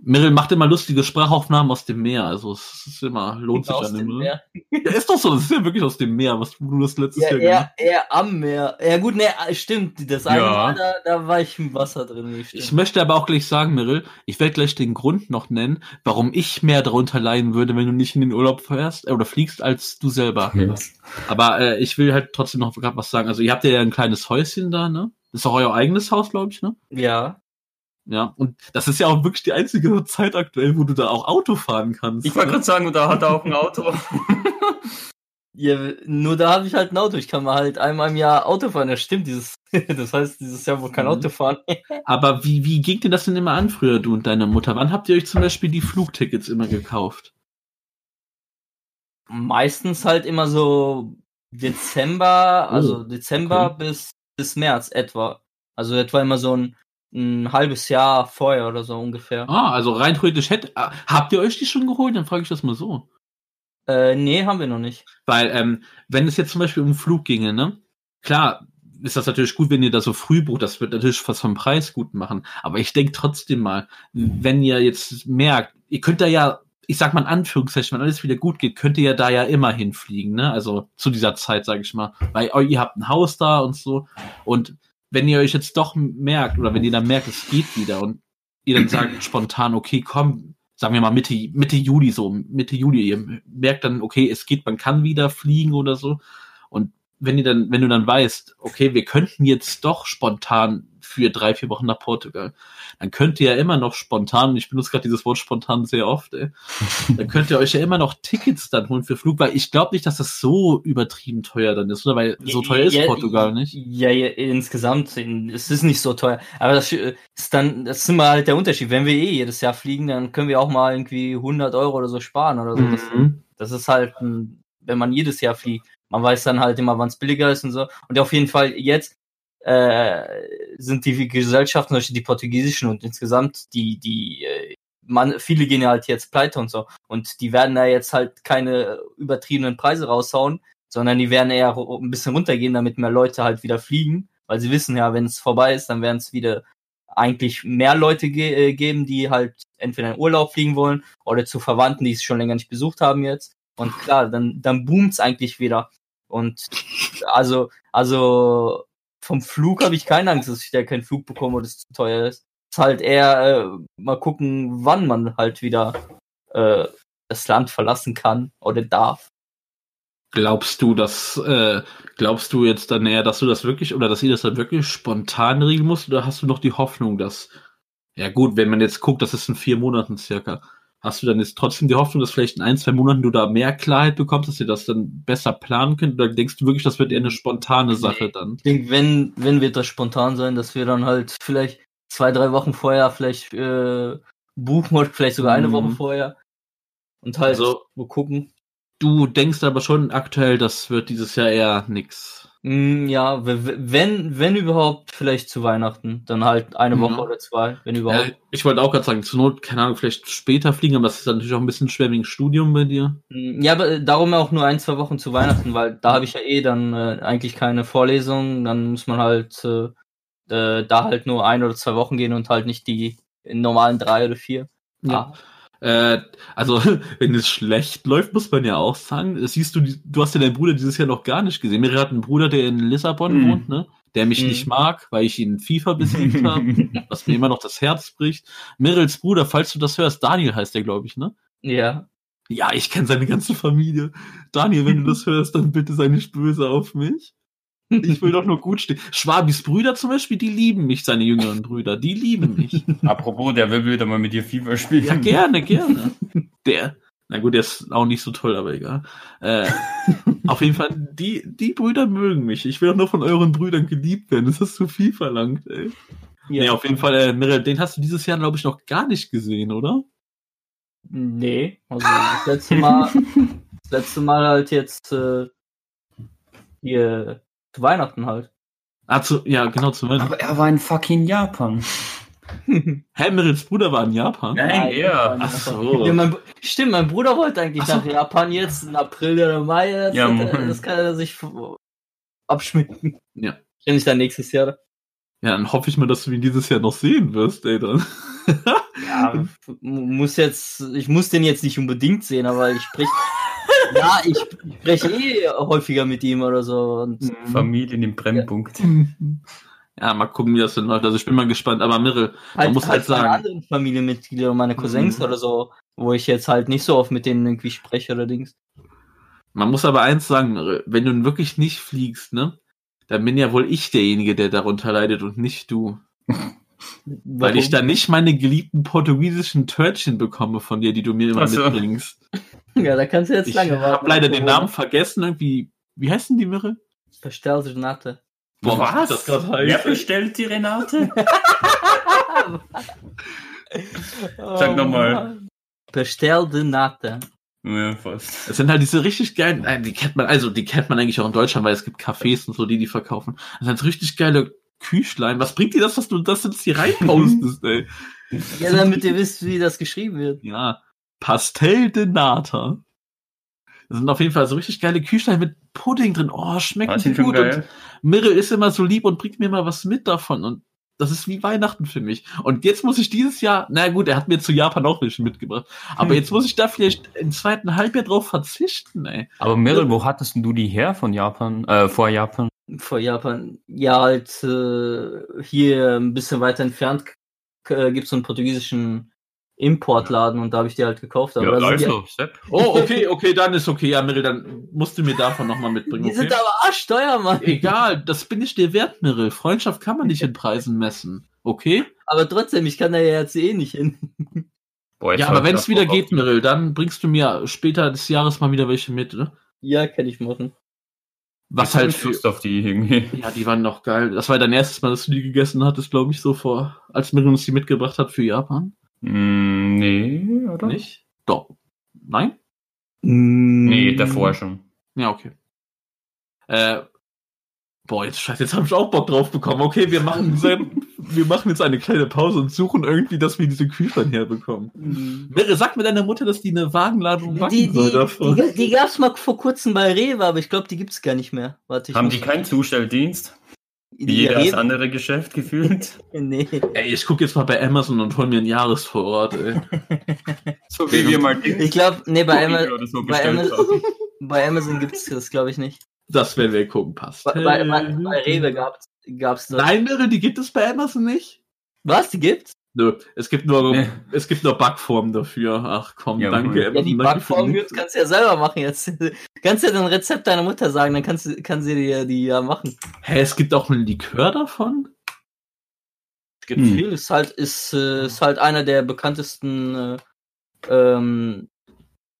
Mirel macht immer lustige Sprachaufnahmen aus dem Meer, also es ist immer, lohnt sich Aus an dem dem Meer. Ja, ist doch so, es ist ja wirklich aus dem Meer, was du das letztes Ja, Jahr gemacht eher am Meer. Ja gut, ne, stimmt. Das eine Ja. Mal, da, da war ich im Wasser drin. Ich möchte aber auch gleich sagen, Mirel, ich werde gleich den Grund noch nennen, warum ich mehr darunter leiden würde, wenn du nicht in den Urlaub fährst äh, oder fliegst, als du selber. Aber äh, ich will halt trotzdem noch gerade was sagen. Also ihr habt ja ein kleines Häuschen da, ne? Das ist auch euer eigenes Haus, glaube ich, ne? ja. Ja. Und das ist ja auch wirklich die einzige <laughs> Zeit aktuell, wo du da auch Auto fahren kannst. Ich wollte ne? gerade sagen, da hat er auch ein Auto. <laughs> ja. Nur da habe ich halt ein Auto. Ich kann mal halt einmal im Jahr Auto fahren. Das stimmt, dieses, <laughs> das heißt, dieses Jahr wohl kein Mhm. Auto fahren. Aber wie, wie ging dir das denn immer an früher, du und deine Mutter? Wann habt ihr euch zum Beispiel die Flugtickets immer gekauft? Meistens halt immer so Dezember, also Oh, Dezember bis, bis März etwa. Also etwa immer so ein, ein halbes Jahr vorher oder so ungefähr. Ah, also rein theoretisch hätte, ah, habt ihr euch die schon geholt? Dann frage ich das mal so. Äh, nee, haben wir noch nicht. Weil, ähm, wenn es jetzt zum Beispiel um Flug ginge, ne? Klar, ist das natürlich gut, wenn ihr da so früh bucht. Das wird natürlich was vom Preis gut machen. Aber ich denke trotzdem mal, wenn ihr jetzt merkt, ihr könnt da ja, ich sag mal in Anführungszeichen, wenn alles wieder gut geht, könnt ihr ja da ja immer hinfliegen, ne? Also zu dieser Zeit, sage ich mal. Weil oh, ihr habt ein Haus da und so. Und wenn ihr euch jetzt doch merkt, oder wenn ihr dann merkt, es geht wieder und ihr dann sagt <clears throat> spontan, okay, komm, sagen wir mal Mitte, Mitte Juli so, Mitte Juli, ihr merkt dann, okay, es geht, man kann wieder fliegen oder so. Und wenn ihr dann, wenn du dann weißt, okay, wir könnten jetzt doch spontan für drei, vier Wochen nach Portugal, dann könnt ihr ja immer noch spontan, ich benutze gerade dieses Wort spontan sehr oft, ey, <laughs> dann könnt ihr euch ja immer noch Tickets dann holen für Flug, weil ich glaube nicht, dass das so übertrieben teuer dann ist, oder? Weil so teuer ist Ja, Portugal nicht. Ja, ja, insgesamt, in- es ist nicht so teuer. Aber das ist dann, das ist immer halt der Unterschied. Wenn wir eh jedes Jahr fliegen, dann können wir auch mal irgendwie 100 Euro oder so sparen oder so. Das, Mhm. das ist halt, wenn man jedes Jahr fliegt. Man weiß dann halt immer, wann es billiger ist und so. Und auf jeden Fall jetzt äh, sind die Gesellschaften, zum Beispiel die portugiesischen und insgesamt die, die, äh, man, viele gehen ja halt jetzt pleite und so. Und die werden da jetzt halt keine übertriebenen Preise raushauen, sondern die werden eher ein bisschen runtergehen, damit mehr Leute halt wieder fliegen, weil sie wissen ja, wenn es vorbei ist, dann werden es wieder eigentlich mehr Leute ge äh, geben, die halt entweder in Urlaub fliegen wollen oder zu Verwandten, die es schon länger nicht besucht haben jetzt. Und klar, dann, dann boomt's eigentlich wieder. Und also, also vom Flug habe ich keine Angst, dass ich da keinen Flug bekomme oder es zu teuer ist. Es ist halt eher äh, mal gucken, wann man halt wieder äh, das Land verlassen kann oder darf. Glaubst du, dass, äh, glaubst du jetzt dann eher, dass du das wirklich, oder dass ihr das dann wirklich spontan regeln musst, oder hast du noch die Hoffnung, dass, ja gut, wenn man jetzt guckt, das ist in vier Monaten circa, hast du dann jetzt trotzdem die Hoffnung, dass vielleicht in ein, zwei Monaten du da mehr Klarheit bekommst, dass ihr das dann besser planen könnt, oder denkst du wirklich, das wird eher eine spontane Sache dann? Ich denke, wenn, wenn wird das spontan sein, dass wir dann halt vielleicht zwei, drei Wochen vorher vielleicht äh, buchen oder vielleicht sogar eine Mhm. Woche vorher. Und halt Also- gucken. Du denkst aber schon aktuell, das wird dieses Jahr eher nix. Mm, Ja, wenn, wenn überhaupt, vielleicht zu Weihnachten. Dann halt eine Ja. Woche oder zwei, wenn überhaupt. Ja, ich wollte auch gerade sagen, zur Not, keine Ahnung, vielleicht später fliegen, aber das ist natürlich auch ein bisschen schwer wegen Studium bei dir. Mm, Ja, aber darum auch nur ein, zwei Wochen zu Weihnachten, weil da habe ich ja eh dann äh, eigentlich keine Vorlesung. Dann muss man halt äh, äh, da halt nur ein oder zwei Wochen gehen und halt nicht die normalen drei oder vier. Ja. Äh, also, <laughs> wenn es schlecht läuft, muss man ja auch sagen. Das siehst du, du hast ja deinen Bruder dieses Jahr noch gar nicht gesehen. Mir hat einen Bruder, der in Lissabon Mhm. wohnt, ne? Der mich Mhm. nicht mag, weil ich ihn in FIFA besiegt <laughs> habe, was mir immer noch das Herz bricht. Mirels Bruder, falls du das hörst, Daniel heißt der, glaube ich, ne? Ja. Ja, ich kenne seine ganze Familie. Daniel, wenn du das hörst, dann bitte sei nicht böse auf mich. Ich will doch nur gut stehen. Schwabis Brüder zum Beispiel, die lieben mich, seine jüngeren Brüder. Die lieben mich. Apropos, der will wieder mal mit dir FIFA spielen. Ja, gerne, gerne. Der, na gut, der ist auch nicht so toll, aber egal. Äh, auf jeden Fall, die, die Brüder mögen mich. Ich will auch nur von euren Brüdern geliebt werden. Das ist zu viel verlangt, ey. Ja. Nee, auf jeden Fall, äh, Mirel, den hast du dieses Jahr, glaube ich, noch gar nicht gesehen, oder? Nee, also das letzte Mal, <laughs> das letzte Mal halt jetzt äh, hier zu Weihnachten halt. Ah, zu, ja, genau, zu Weihnachten. Aber er war in fucking Japan. <laughs> Hä, Mirels Bruder war in Japan? Nein, er. Ach so. Ja, mein, stimmt, mein Bruder wollte eigentlich so. nach Japan jetzt, in April oder Mai. Das, Ja, hat er- das kann er sich abschminken. Ja. Wenn ich dann nächstes Jahr. Ja, dann hoffe ich mal, dass du ihn dieses Jahr noch sehen wirst, ey, dann. Ja, <laughs> muss jetzt, ich muss den jetzt nicht unbedingt sehen, aber ich sprich, ja, ich spreche eh häufiger mit ihm oder so und Familien im Brennpunkt. Ja, mal gucken, wie das denn läuft. Also ich bin mal gespannt. Aber Mirel, man muss halt meine sagen, anderen Familienmitglieder, meine Cousins Mhm. oder so, wo ich jetzt halt nicht so oft mit denen irgendwie spreche oder Dings. man muss aber eins sagen, Mirel, wenn du wirklich nicht fliegst, ne, dann bin ja wohl ich derjenige, der darunter leidet und nicht du. <laughs> Weil ich dann nicht meine geliebten portugiesischen Törtchen bekomme von dir, die du mir immer Ach so. mitbringst. <laughs> Ja, da kannst du jetzt Ich lange warten. habe leider den Namen vergessen, irgendwie. Wie heißt denn die Mirre? Bestellte Renate. Boah, was das gerade Wer heißt? bestellt die Renate? <laughs> Sag nochmal. Bestellte Nate. ja, fast. Es sind halt diese richtig geilen, nein, die kennt man, also die kennt man eigentlich auch in Deutschland, weil es gibt Cafés und so, die die verkaufen. Das sind richtig geile Küchlein. Was bringt dir das, dass du das jetzt hier reinpostest, ey? Ja, damit ihr wisst, wie das geschrieben wird. Ja, Pastel de Nata. Das sind auf jeden Fall so richtig geile Küchlein mit Pudding drin. Oh, schmeckt so gut. Und geil? Mirre ist immer so lieb und bringt mir mal was mit davon. Und das ist wie Weihnachten für mich. Und jetzt muss ich dieses Jahr, na gut, er hat mir zu Japan auch welche mitgebracht. Aber Hm. jetzt muss ich da vielleicht im zweiten Halbjahr drauf verzichten, ey. Aber Meryl, wo hattest denn du die her von Japan? Äh, vor Japan? Vor Japan. Ja, halt äh, hier ein bisschen weiter entfernt äh, gibt es so einen portugiesischen Importladen und da habe ich die halt gekauft. Aber da sind also, Sepp. Oh, okay, okay, dann ist okay. Ja, Mirre, dann musst du mir davon nochmal mitbringen. die Okay? sind aber arschteuer, Mann. Egal, das bin ich dir wert, Mirre. Freundschaft kann man nicht in Preisen messen. Okay? Aber trotzdem, ich kann da ja jetzt eh nicht hin. Boah, Ja, aber ich wenn es wieder geht, Mirre, dann bringst du mir später des Jahres mal wieder welche mit, ne? Ja, kann ich machen. Was Jetzt halt ich für. Lust auf die irgendwie. Ja, die waren noch geil. Das war dein erstes Mal, dass du die gegessen hattest, glaube ich, so vor, als Mirre uns die mitgebracht hat für Japan. Mm, nee, oder? Nicht? Doch. Nein? Nee, davor schon. Ja, okay. Äh, boah, jetzt scheiße, jetzt habe ich auch Bock drauf bekommen. Okay, wir machen, <laughs> wir machen jetzt eine kleine Pause und suchen irgendwie, dass wir diese Küchlein herbekommen. Mhm. Sag mir deiner Mutter, dass die eine Wagenladung backen Die, soll die, davon. die, die gab es mal vor kurzem bei Rewe, aber ich glaube, die gibt's gar nicht mehr. Warte, ich Haben die keinen Zustelldienst? Wie die jedes andere Geschäft gefühlt? <laughs> Nee. Ey, ich gucke jetzt mal bei Amazon und hol mir einen Jahresvorrat, ey. <laughs> So wie wir mal Ich glaube, nee, bei, oder so bei, bestellt Ama haben. <laughs> bei Amazon gibt's das, glaube ich, nicht. Das werden wir gucken, passt. Bei, bei, bei, bei Rewe gab's, gab's das. Nein, die gibt es bei Amazon nicht? Was, die gibt's? Nö, es gibt nur, Nee. es gibt nur Backformen dafür. Ach komm, Ja, danke. Ja, die Backform kannst du ja selber machen jetzt. <laughs> kannst ja den Rezept deiner Mutter sagen, dann kannst du, kann sie dir die ja machen. Hä, es gibt auch einen Likör davon? Es gibt Hm. viel. Ist halt, ist, äh, ist halt einer der bekanntesten äh, ähm,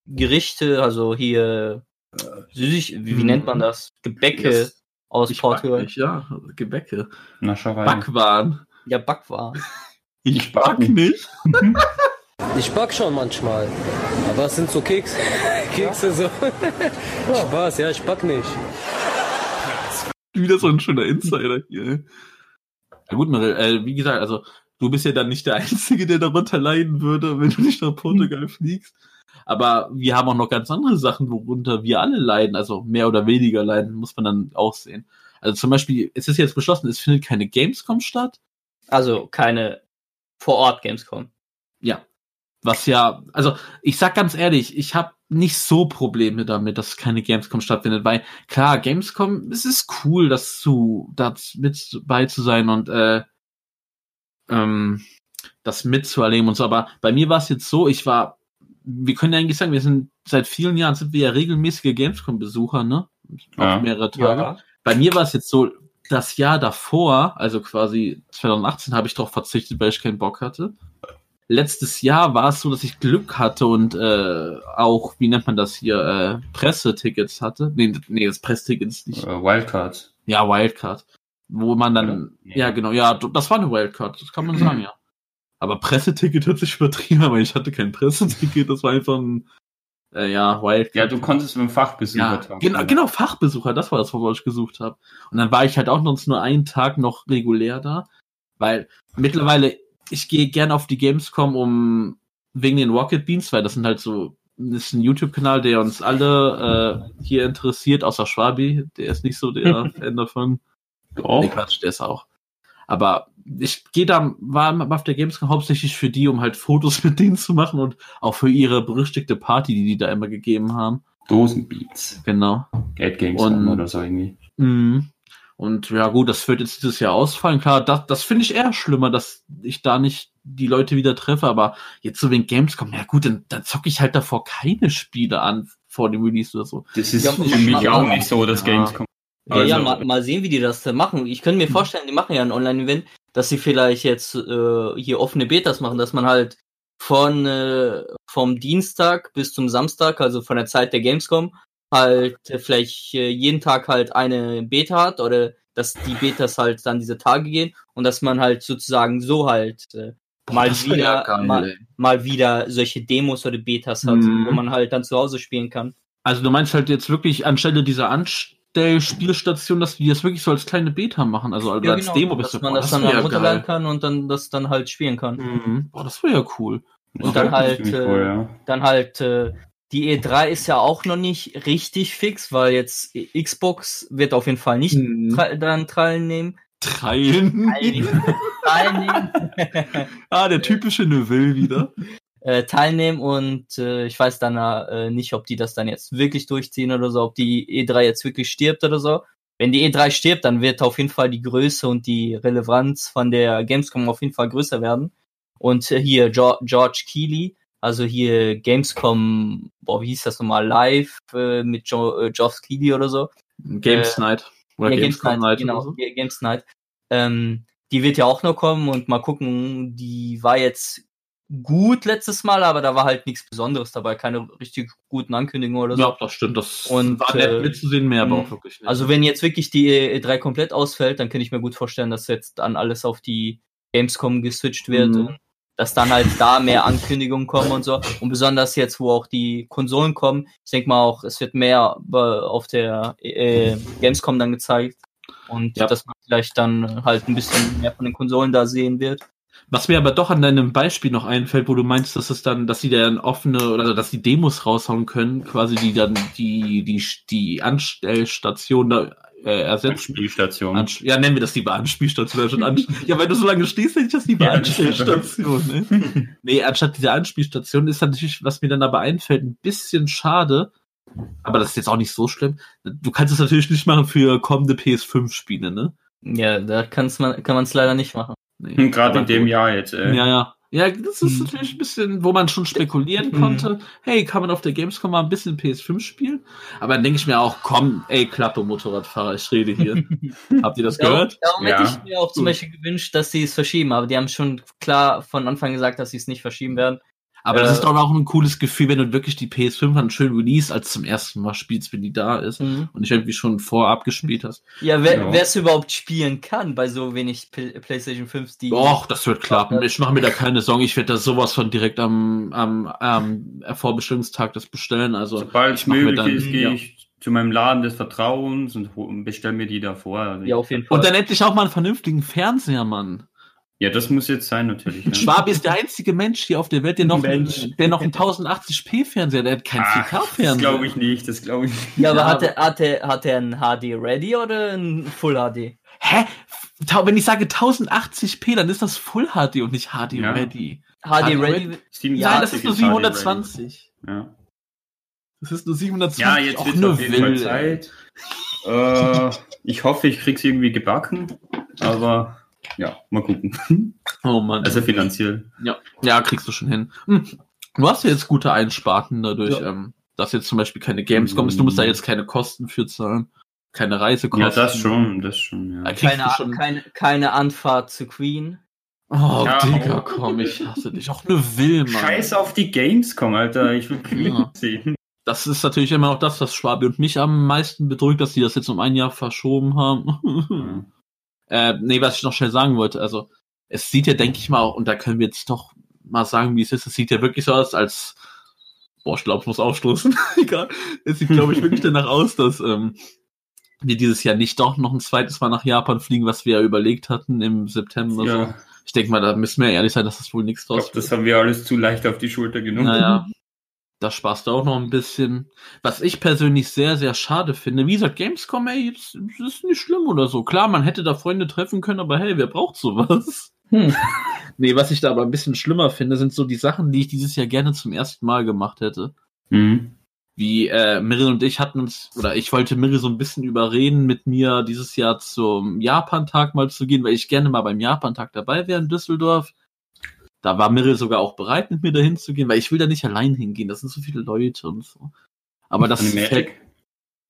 Gerichte, also hier äh, süß, wie, wie Hm. nennt man das? Gebäcke Yes. aus Ich Portugal. nicht, ja. Gebäcke. Nascherei. Backwaren. Ja, Backwaren. <laughs> Ich back nicht. <laughs> Ich back schon manchmal. Aber es sind so Keks. <laughs> Kekse so. <laughs> Spaß, ja, ich back nicht. Wieder so ein schöner Insider hier. Ja gut, Mirel, äh, wie gesagt, also du bist ja dann nicht der Einzige, der darunter leiden würde, wenn du nicht nach Portugal fliegst. Aber wir haben auch noch ganz andere Sachen, worunter wir alle leiden, also mehr oder weniger leiden, muss man dann auch sehen. Also zum Beispiel, es ist jetzt beschlossen, es findet keine Gamescom statt. Also keine vor-Ort Gamescom. Ja. Was ja, also ich sag ganz ehrlich, ich habe nicht so Probleme damit, dass keine Gamescom stattfindet, weil klar, Gamescom, es ist cool, das zu, das mit bei zu sein und äh, ähm, das mitzuerleben und so. Aber bei mir war es jetzt so, ich war wir können ja eigentlich sagen, wir sind seit vielen Jahren sind wir ja regelmäßige Gamescom-Besucher, ne? Auf Ja. mehrere Tage. Ja. Bei mir war es jetzt so, das Jahr davor, also quasi 2018, habe ich darauf verzichtet, weil ich keinen Bock hatte. Letztes Jahr war es so, dass ich Glück hatte und äh, auch, wie nennt man das hier, äh, Pressetickets hatte. Nee, nee, das Presstickets nicht. Äh, Wildcard. Ja, Wildcard. Wo man dann? Nee. ja genau, ja, das war eine Wildcard, das kann man sagen, ja. Aber Presseticket hört sich übertrieben, aber ich hatte kein Presseticket, das war einfach ein, äh, ja, Wildcard. Ja, du konntest mit dem Fachbesucher Ja, genau, genau, Fachbesucher, das war das, was ich gesucht habe. Und dann war ich halt auch noch nur einen Tag noch regulär da, weil mittlerweile, ich gehe gern auf die Gamescom um wegen den Rocket Beans, weil das sind halt so, das ist ein YouTube-Kanal, der uns alle äh, hier interessiert, außer Schwabi, der ist nicht so der <laughs> Fan davon. Doch. Nee, Quatsch, der ist auch. Aber ich gehe da, war immer auf der Gamescom hauptsächlich für die, um halt Fotos <laughs> mit denen zu machen und auch für ihre berüchtigte Party, die die da immer gegeben haben. Dosenbeats. Genau. Gate Games Und- oder so irgendwie. Mhm. Und ja gut, das wird jetzt dieses Jahr ausfallen. Klar, das, das finde ich eher schlimmer, dass ich da nicht die Leute wieder treffe. Aber jetzt so wegen Gamescom, ja gut, dann, dann zocke ich halt davor keine Spiele an vor dem Release oder so. Das ist Ja, für mich auch nicht so, dass Ja. Gamescom. Ja, ja Also- mal, mal sehen, wie die das da machen. Ich könnte mir vorstellen, die machen ja ein Online-Event, dass sie vielleicht jetzt äh, hier offene Betas machen, dass man halt von äh, vom Dienstag bis zum Samstag, also von der Zeit der Gamescom, halt äh, vielleicht äh, jeden Tag halt eine Beta hat oder dass die Betas halt dann diese Tage gehen und dass man halt sozusagen so halt äh, mal das wieder geil, mal, mal wieder solche Demos oder Betas hat, Mhm. wo man halt dann zu Hause spielen kann. Also du meinst halt jetzt wirklich anstelle dieser Anstellspielstation, dass die das wirklich so als kleine Beta machen, also als Demo bist genau, dass du man boah, das dann wär ja runterladen kann und dann das dann halt spielen kann. Mhm. Boah, das wäre ja cool. Und dann halt, äh, cool, ja. Dann halt, äh, die E3 ist ja auch noch nicht richtig fix, weil jetzt Xbox wird auf jeden Fall nicht Mhm. daran teilnehmen. Treilen. <laughs> teilnehmen. ah, der typische Neuville wieder. <laughs> äh, teilnehmen und äh, ich weiß dann äh, nicht, ob die das dann jetzt wirklich durchziehen oder so, ob die E3 jetzt wirklich stirbt oder so. Wenn die E3 stirbt, dann wird auf jeden Fall die Größe und die Relevanz von der Gamescom auf jeden Fall größer werden. Und äh, hier George Keighley, also hier Gamescom, boah, wie hieß das nochmal, live äh, mit jo äh, Geoff Keighley oder so. Games Äh, Night. Oder ja, Games Night, Night genau, so. Ga- Games Night. Ähm, die wird ja auch noch kommen und mal gucken, die war jetzt gut letztes Mal, aber da war halt nichts Besonderes dabei, keine richtig guten Ankündigungen oder so. Ja, das stimmt. Das Und, war nett äh, mitzusehen, mehr aber auch wirklich nicht. Also wenn jetzt wirklich die E3 komplett ausfällt, dann kann ich mir gut vorstellen, dass jetzt dann alles auf die Gamescom geswitcht wird Mhm. und dass dann halt da mehr Ankündigungen kommen und so. Und besonders jetzt, wo auch die Konsolen kommen, ich denke mal auch, es wird mehr auf der äh, Gamescom dann gezeigt. Und Ja. dass man vielleicht dann halt ein bisschen mehr von den Konsolen da sehen wird. Was mir aber doch an deinem Beispiel noch einfällt, wo du meinst, dass es dann, dass sie dann offene oder dass die Demos raushauen können, quasi die dann die die die Anstellstation da äh, ersetzen. Spielstation. Ansch ja, nennen wir das lieber Anspielstation. <laughs> Ja, weil du so lange stehst, nenne ich das lieber Ja, Anstellstation. Ne? <laughs> nee, anstatt dieser Anspielstation ist natürlich, was mir dann aber einfällt, ein bisschen schade. Aber das ist jetzt auch nicht so schlimm. Du kannst es natürlich nicht machen für kommende PS5-Spiele, ne? Ja, da kann's man, kann man es leider nicht machen. Nee. <laughs> Gerade in dem gut. Jahr jetzt, äh. Ja, ja. Ja, das ist Mhm. natürlich ein bisschen, wo man schon spekulieren Mhm. konnte. Hey, kann man auf der Gamescom mal ein bisschen PS5 spielen? Aber dann denke ich mir auch, komm, ey, Klappe, Motorradfahrer, ich rede hier. <laughs> Habt ihr das Darum, gehört? darum Ja. hätte ich mir auch zum. Beispiel gewünscht, dass sie es verschieben, aber die haben schon klar von Anfang gesagt, dass sie es nicht verschieben werden. Aber das ist doch auch ein cooles Gefühl, wenn du wirklich die PS5 dann schön release, als zum ersten Mal spielst, wenn die da ist. Und nicht irgendwie schon vorab gespielt hast. Ja, wer Ja. wer es überhaupt spielen kann bei so wenig P PlayStation 5, die. Och, das wird klappen. Ich mache mir da keine Sorgen. Ich werde da sowas von direkt am, am, am Vorbestellungstag das bestellen. Also, Sobald ich möglich dann- ist, gehe ja. ich zu meinem Laden des Vertrauens und bestelle mir die davor. Also Ja, auf jeden Fall. und dann endlich auch mal einen vernünftigen Fernseher, Mann. Ja, das muss jetzt sein, natürlich. Ja. Schwabi ist der einzige Mensch hier auf der Welt, der noch, Mensch. der noch einen 1080p Fernseher, der hat keinen Ach, 4K-Fernseher. das glaube ich nicht, das glaube ich nicht. ja, aber Ja, hat, er, hat, er, hat er ein HD Ready oder ein Full HD? Hä? Wenn ich sage 1080p, dann ist das Full HD und nicht HD Ja. Ready. HD HD Ready. 87 Nein, das ist nur HD ready. 720. Ja. Das ist nur 720. Ja, jetzt wird nur auf jeden Fall. Zeit. Äh, ich hoffe, ich krieg's irgendwie gebacken, aber ja, mal gucken. <laughs> Oh Mann. Also finanziell. ja. ja, kriegst du schon hin. Hm. Du hast ja jetzt gute Einsparten dadurch, Ja. ähm, dass jetzt zum Beispiel keine Gamescom ist. Du musst da jetzt keine Kosten für zahlen. Keine Reisekosten. Ja, das schon, das schon, ja. Da Keine, schon. keine, keine Anfahrt zu Queen. Oh, Ja, Digga, oh. komm, ich hasse dich. Auch eine Will, Mann. Scheiß auf die Gamescom, Alter. Ich will Queen Ja. sehen. Das ist natürlich immer noch das, was Schwabi und mich am meisten bedrückt, dass die das jetzt um ein Jahr verschoben haben. Äh, nee, was ich noch schnell sagen wollte, also es sieht ja, denke ich mal, auch, und da können wir jetzt doch mal sagen, wie es ist. Es sieht ja wirklich so aus, als boah, ich glaube, ich muss aufstoßen. <laughs> Egal. Es sieht, glaube ich, wirklich danach aus, dass ähm, wir dieses Jahr nicht doch noch ein zweites Mal nach Japan fliegen, was wir ja überlegt hatten im September. So. Ja, Ich denke mal, da müssen wir ehrlich sein, dass das wohl nichts ich draus glaube, das haben wir alles zu leicht auf die Schulter genommen. naja, da sparst du auch noch ein bisschen. Was ich persönlich sehr, sehr schade finde, wie gesagt, Gamescom, ey, das, das ist nicht schlimm oder so. Klar, man hätte da Freunde treffen können, aber hey, wer braucht sowas? <laughs> Hm. Nee, was ich da aber ein bisschen schlimmer finde, sind so die Sachen, die ich dieses Jahr gerne zum ersten Mal gemacht hätte. Mhm. Wie äh, Mirre und ich hatten uns, oder ich wollte Mirre so ein bisschen überreden, mit mir dieses Jahr zum Japan-Tag mal zu gehen, weil ich gerne mal beim Japan-Tag dabei wäre in Düsseldorf. Da war Mirre sogar auch bereit, mit mir dahin zu gehen, weil ich will da nicht allein hingehen. Das sind so viele Leute und so. Aber das fällt, Animatic.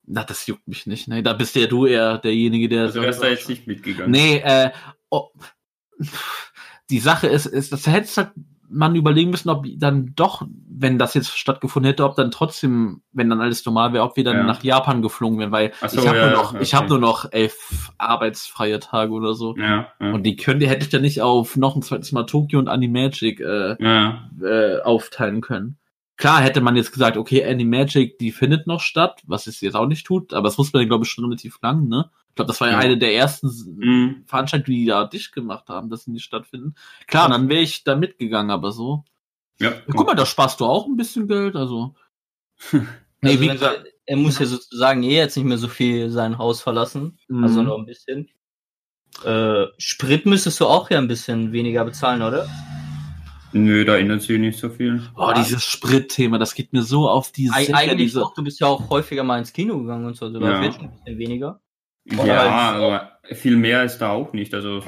na, das juckt mich nicht. Ne, da bist ja du eher derjenige, der. Also wärst da jetzt nicht mitgegangen. Nee, äh, oh, die Sache ist, ist, das hätte halt man überlegen müssen, ob dann doch, wenn das jetzt stattgefunden hätte, ob dann trotzdem, wenn dann alles normal wäre, ob wir dann Ja. nach Japan geflogen wären, weil so, ich habe ja, nur noch, ja, ich okay. habe nur noch elf arbeitsfreie Tage oder so. Ja. Und die könnte, hätte ich dann nicht auf noch ein zweites Mal Tokio und Animagic äh, äh, aufteilen können. Klar hätte man jetzt gesagt, okay, Animagic, die findet noch statt, was es jetzt auch nicht tut, aber das wusste man, glaube ich, schon relativ lang, ne? Ich glaube, das war ja, Ja. eine der ersten Mhm. Veranstaltungen, die da dicht gemacht haben, dass sie nicht stattfinden. Klar, dann wäre ich da mitgegangen, aber so. Ja, Guck mal, da sparst du auch ein bisschen Geld, also. <laughs> nee, Also wie gesagt, er muss ja sozusagen eh jetzt nicht mehr so viel sein Haus verlassen. Mhm. Also noch ein bisschen. Äh, Sprit müsstest du auch ja ein bisschen weniger bezahlen, oder? Nö, da ändert sich nicht so viel. oh, dieses Spritthema, das geht mir so auf die Eig eigentlich diese, auch, du bist ja auch häufiger mal ins Kino gegangen und so, also da Ja. wird schon ein bisschen weniger. Ja, aber viel mehr ist da auch nicht. Also,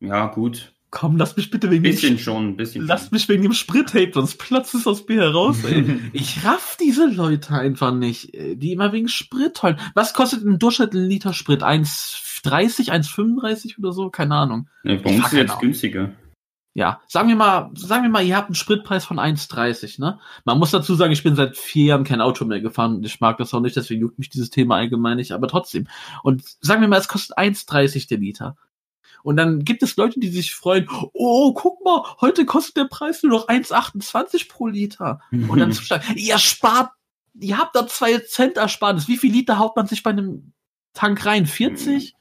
ja, gut. Komm, lass mich bitte wegen dem Bisschen schon, bisschen. Lass mich wegen dem Sprit hate, sonst platzt es aus mir heraus, ey. <laughs> Ich raff diese Leute einfach nicht, äh, die immer wegen Sprit heulen. Was kostet im Durchschnitt ein Liter Sprit? 1,30, 1,35 oder so? Keine Ahnung. Ja, bei uns ist jetzt günstiger. Ja, sagen wir mal, sagen wir mal, ihr habt einen Spritpreis von 1,30, ne? Man muss dazu sagen, ich bin seit vier Jahren kein Auto mehr gefahren und ich mag das auch nicht, deswegen juckt mich dieses Thema allgemein nicht, aber trotzdem. Und sagen wir mal, es kostet 1,30 der Liter. Und dann gibt es Leute, die sich freuen, oh, guck mal, heute kostet der Preis nur noch 1,28 pro Liter. Und dann zu sagen, ihr spart, ihr habt da zwei Cent Ersparnis. Wie viel Liter haut man sich bei einem Tank rein? 40?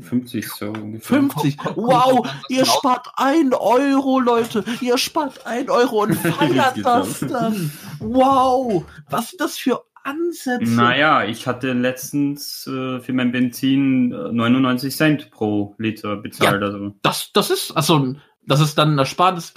50 so ungefähr. 50? Kommt- kommt- Wow, ihr spart ein Euro, Leute. Ihr spart ein Euro und <laughs> feiert Richtig das dann. Wow, was sind das für Ansätze? Naja, ich hatte letztens äh, für mein Benzin äh, 99 Cent pro Liter bezahlt. Also Das, das ist, also, das ist dann ein Ersparnis.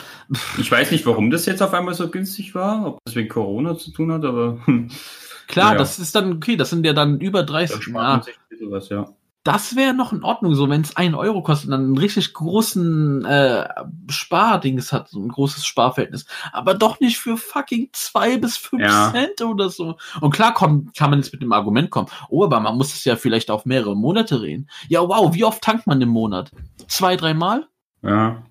ich weiß nicht, warum das jetzt auf einmal so günstig war, ob das wegen Corona zu tun hat, aber <laughs> Klar, Naja. das ist dann, okay, das sind ja dann über da 30. spart man Ja, sich ein bisschen was, ja. Das wäre noch in Ordnung, so wenn es ein Euro kostet und dann einen richtig großen äh, Spardings hat, so ein großes Sparverhältnis. Aber doch nicht für fucking zwei bis fünf Ja. Cent oder so. Und klar kommt, kann man jetzt mit dem Argument kommen, oh, aber man muss es ja vielleicht auf mehrere Monate reden. Ja, wow, wie oft tankt man im Monat? Zwei, dreimal? Ja,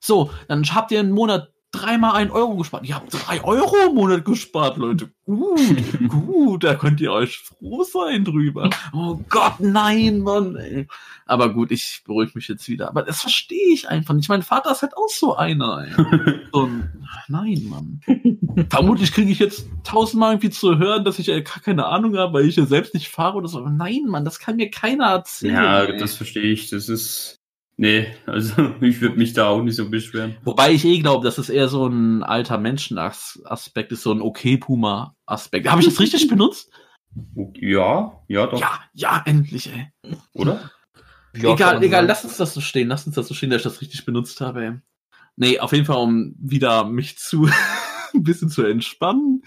So, dann habt ihr im Monat dreimal ein Euro gespart. Ihr habt drei Euro im Monat gespart, Leute. Gut, <laughs> gut, da könnt ihr euch froh sein drüber. Oh Gott, nein, Mann. Ey. Aber gut, ich beruhige mich jetzt wieder. Aber das verstehe ich einfach nicht. Mein Vater ist halt auch so einer. Ey. <laughs> Ein, nein, Mann. Vermutlich kriege ich jetzt tausendmal irgendwie zu hören, dass ich äh, gar keine Ahnung habe, weil ich ja selbst nicht fahre oder so. Aber nein, Mann, das kann mir keiner erzählen. ja ey. das verstehe ich. Das ist. Nee, also <laughs> ich würde mich da auch nicht so beschweren. Wobei ich eh glaube, dass es eher so ein alter Menschenaspekt ist, so ein Okay-Puma-Aspekt. Habe ich das richtig <laughs> benutzt? Ja, ja, doch, Ja, ja, endlich, ey. oder? Ja, egal, egal, sein. lass uns das so stehen, lass uns das so stehen, dass ich das richtig benutzt habe, ey. Nee, auf jeden Fall, um wieder mich zu <laughs> ein bisschen zu entspannen.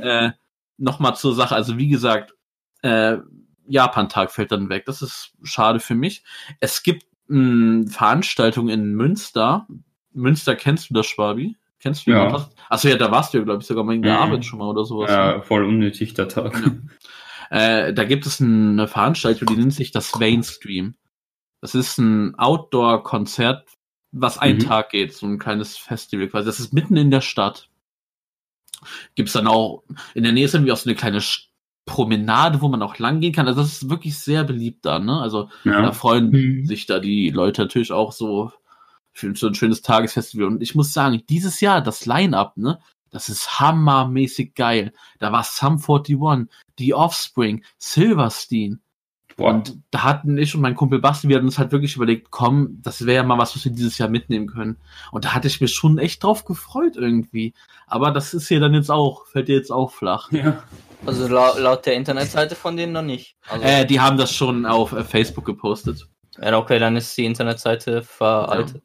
äh, Nochmal zur Sache, also wie gesagt, äh, Japan-Tag fällt dann weg. Das ist schade für mich. Es gibt mh, Veranstaltungen in Münster. Münster kennst du das, Schwabi? Kennst du Ja. jemanden? Achso, ja, da warst du ja, glaube ich, sogar mal in der Mhm. Arbeit schon mal oder sowas. Ja, voll unnötig, der Tag. Äh, da gibt es eine Veranstaltung, die nennt sich das Vane Stream. Das ist ein Outdoor-Konzert, was einen Mhm. Tag geht, so ein kleines Festival quasi. Das ist mitten in der Stadt. Gibt es dann auch, in der Nähe ist irgendwie auch so eine kleine Sch- Promenade, wo man auch lang gehen kann. Also das ist wirklich sehr beliebt da, ne? Also da Ja. freuen Mhm. sich da die Leute natürlich auch so für so ein schönes Tagesfestival. Und ich muss sagen, dieses Jahr, das Line-Up, ne, das ist hammermäßig geil. Da war Sum 41, The Offspring, Silverstein. Boah. Und da hatten ich und mein Kumpel Basti, wir hatten uns halt wirklich überlegt, komm, das wäre ja mal was, was wir dieses Jahr mitnehmen können. Und da hatte ich mich schon echt drauf gefreut irgendwie. Aber das ist hier dann jetzt auch, fällt dir jetzt auch flach. ja. Also laut, laut der Internetseite von denen noch nicht. Also, Äh, die haben das schon auf äh, Facebook gepostet. ja, okay, dann ist die Internetseite veraltet.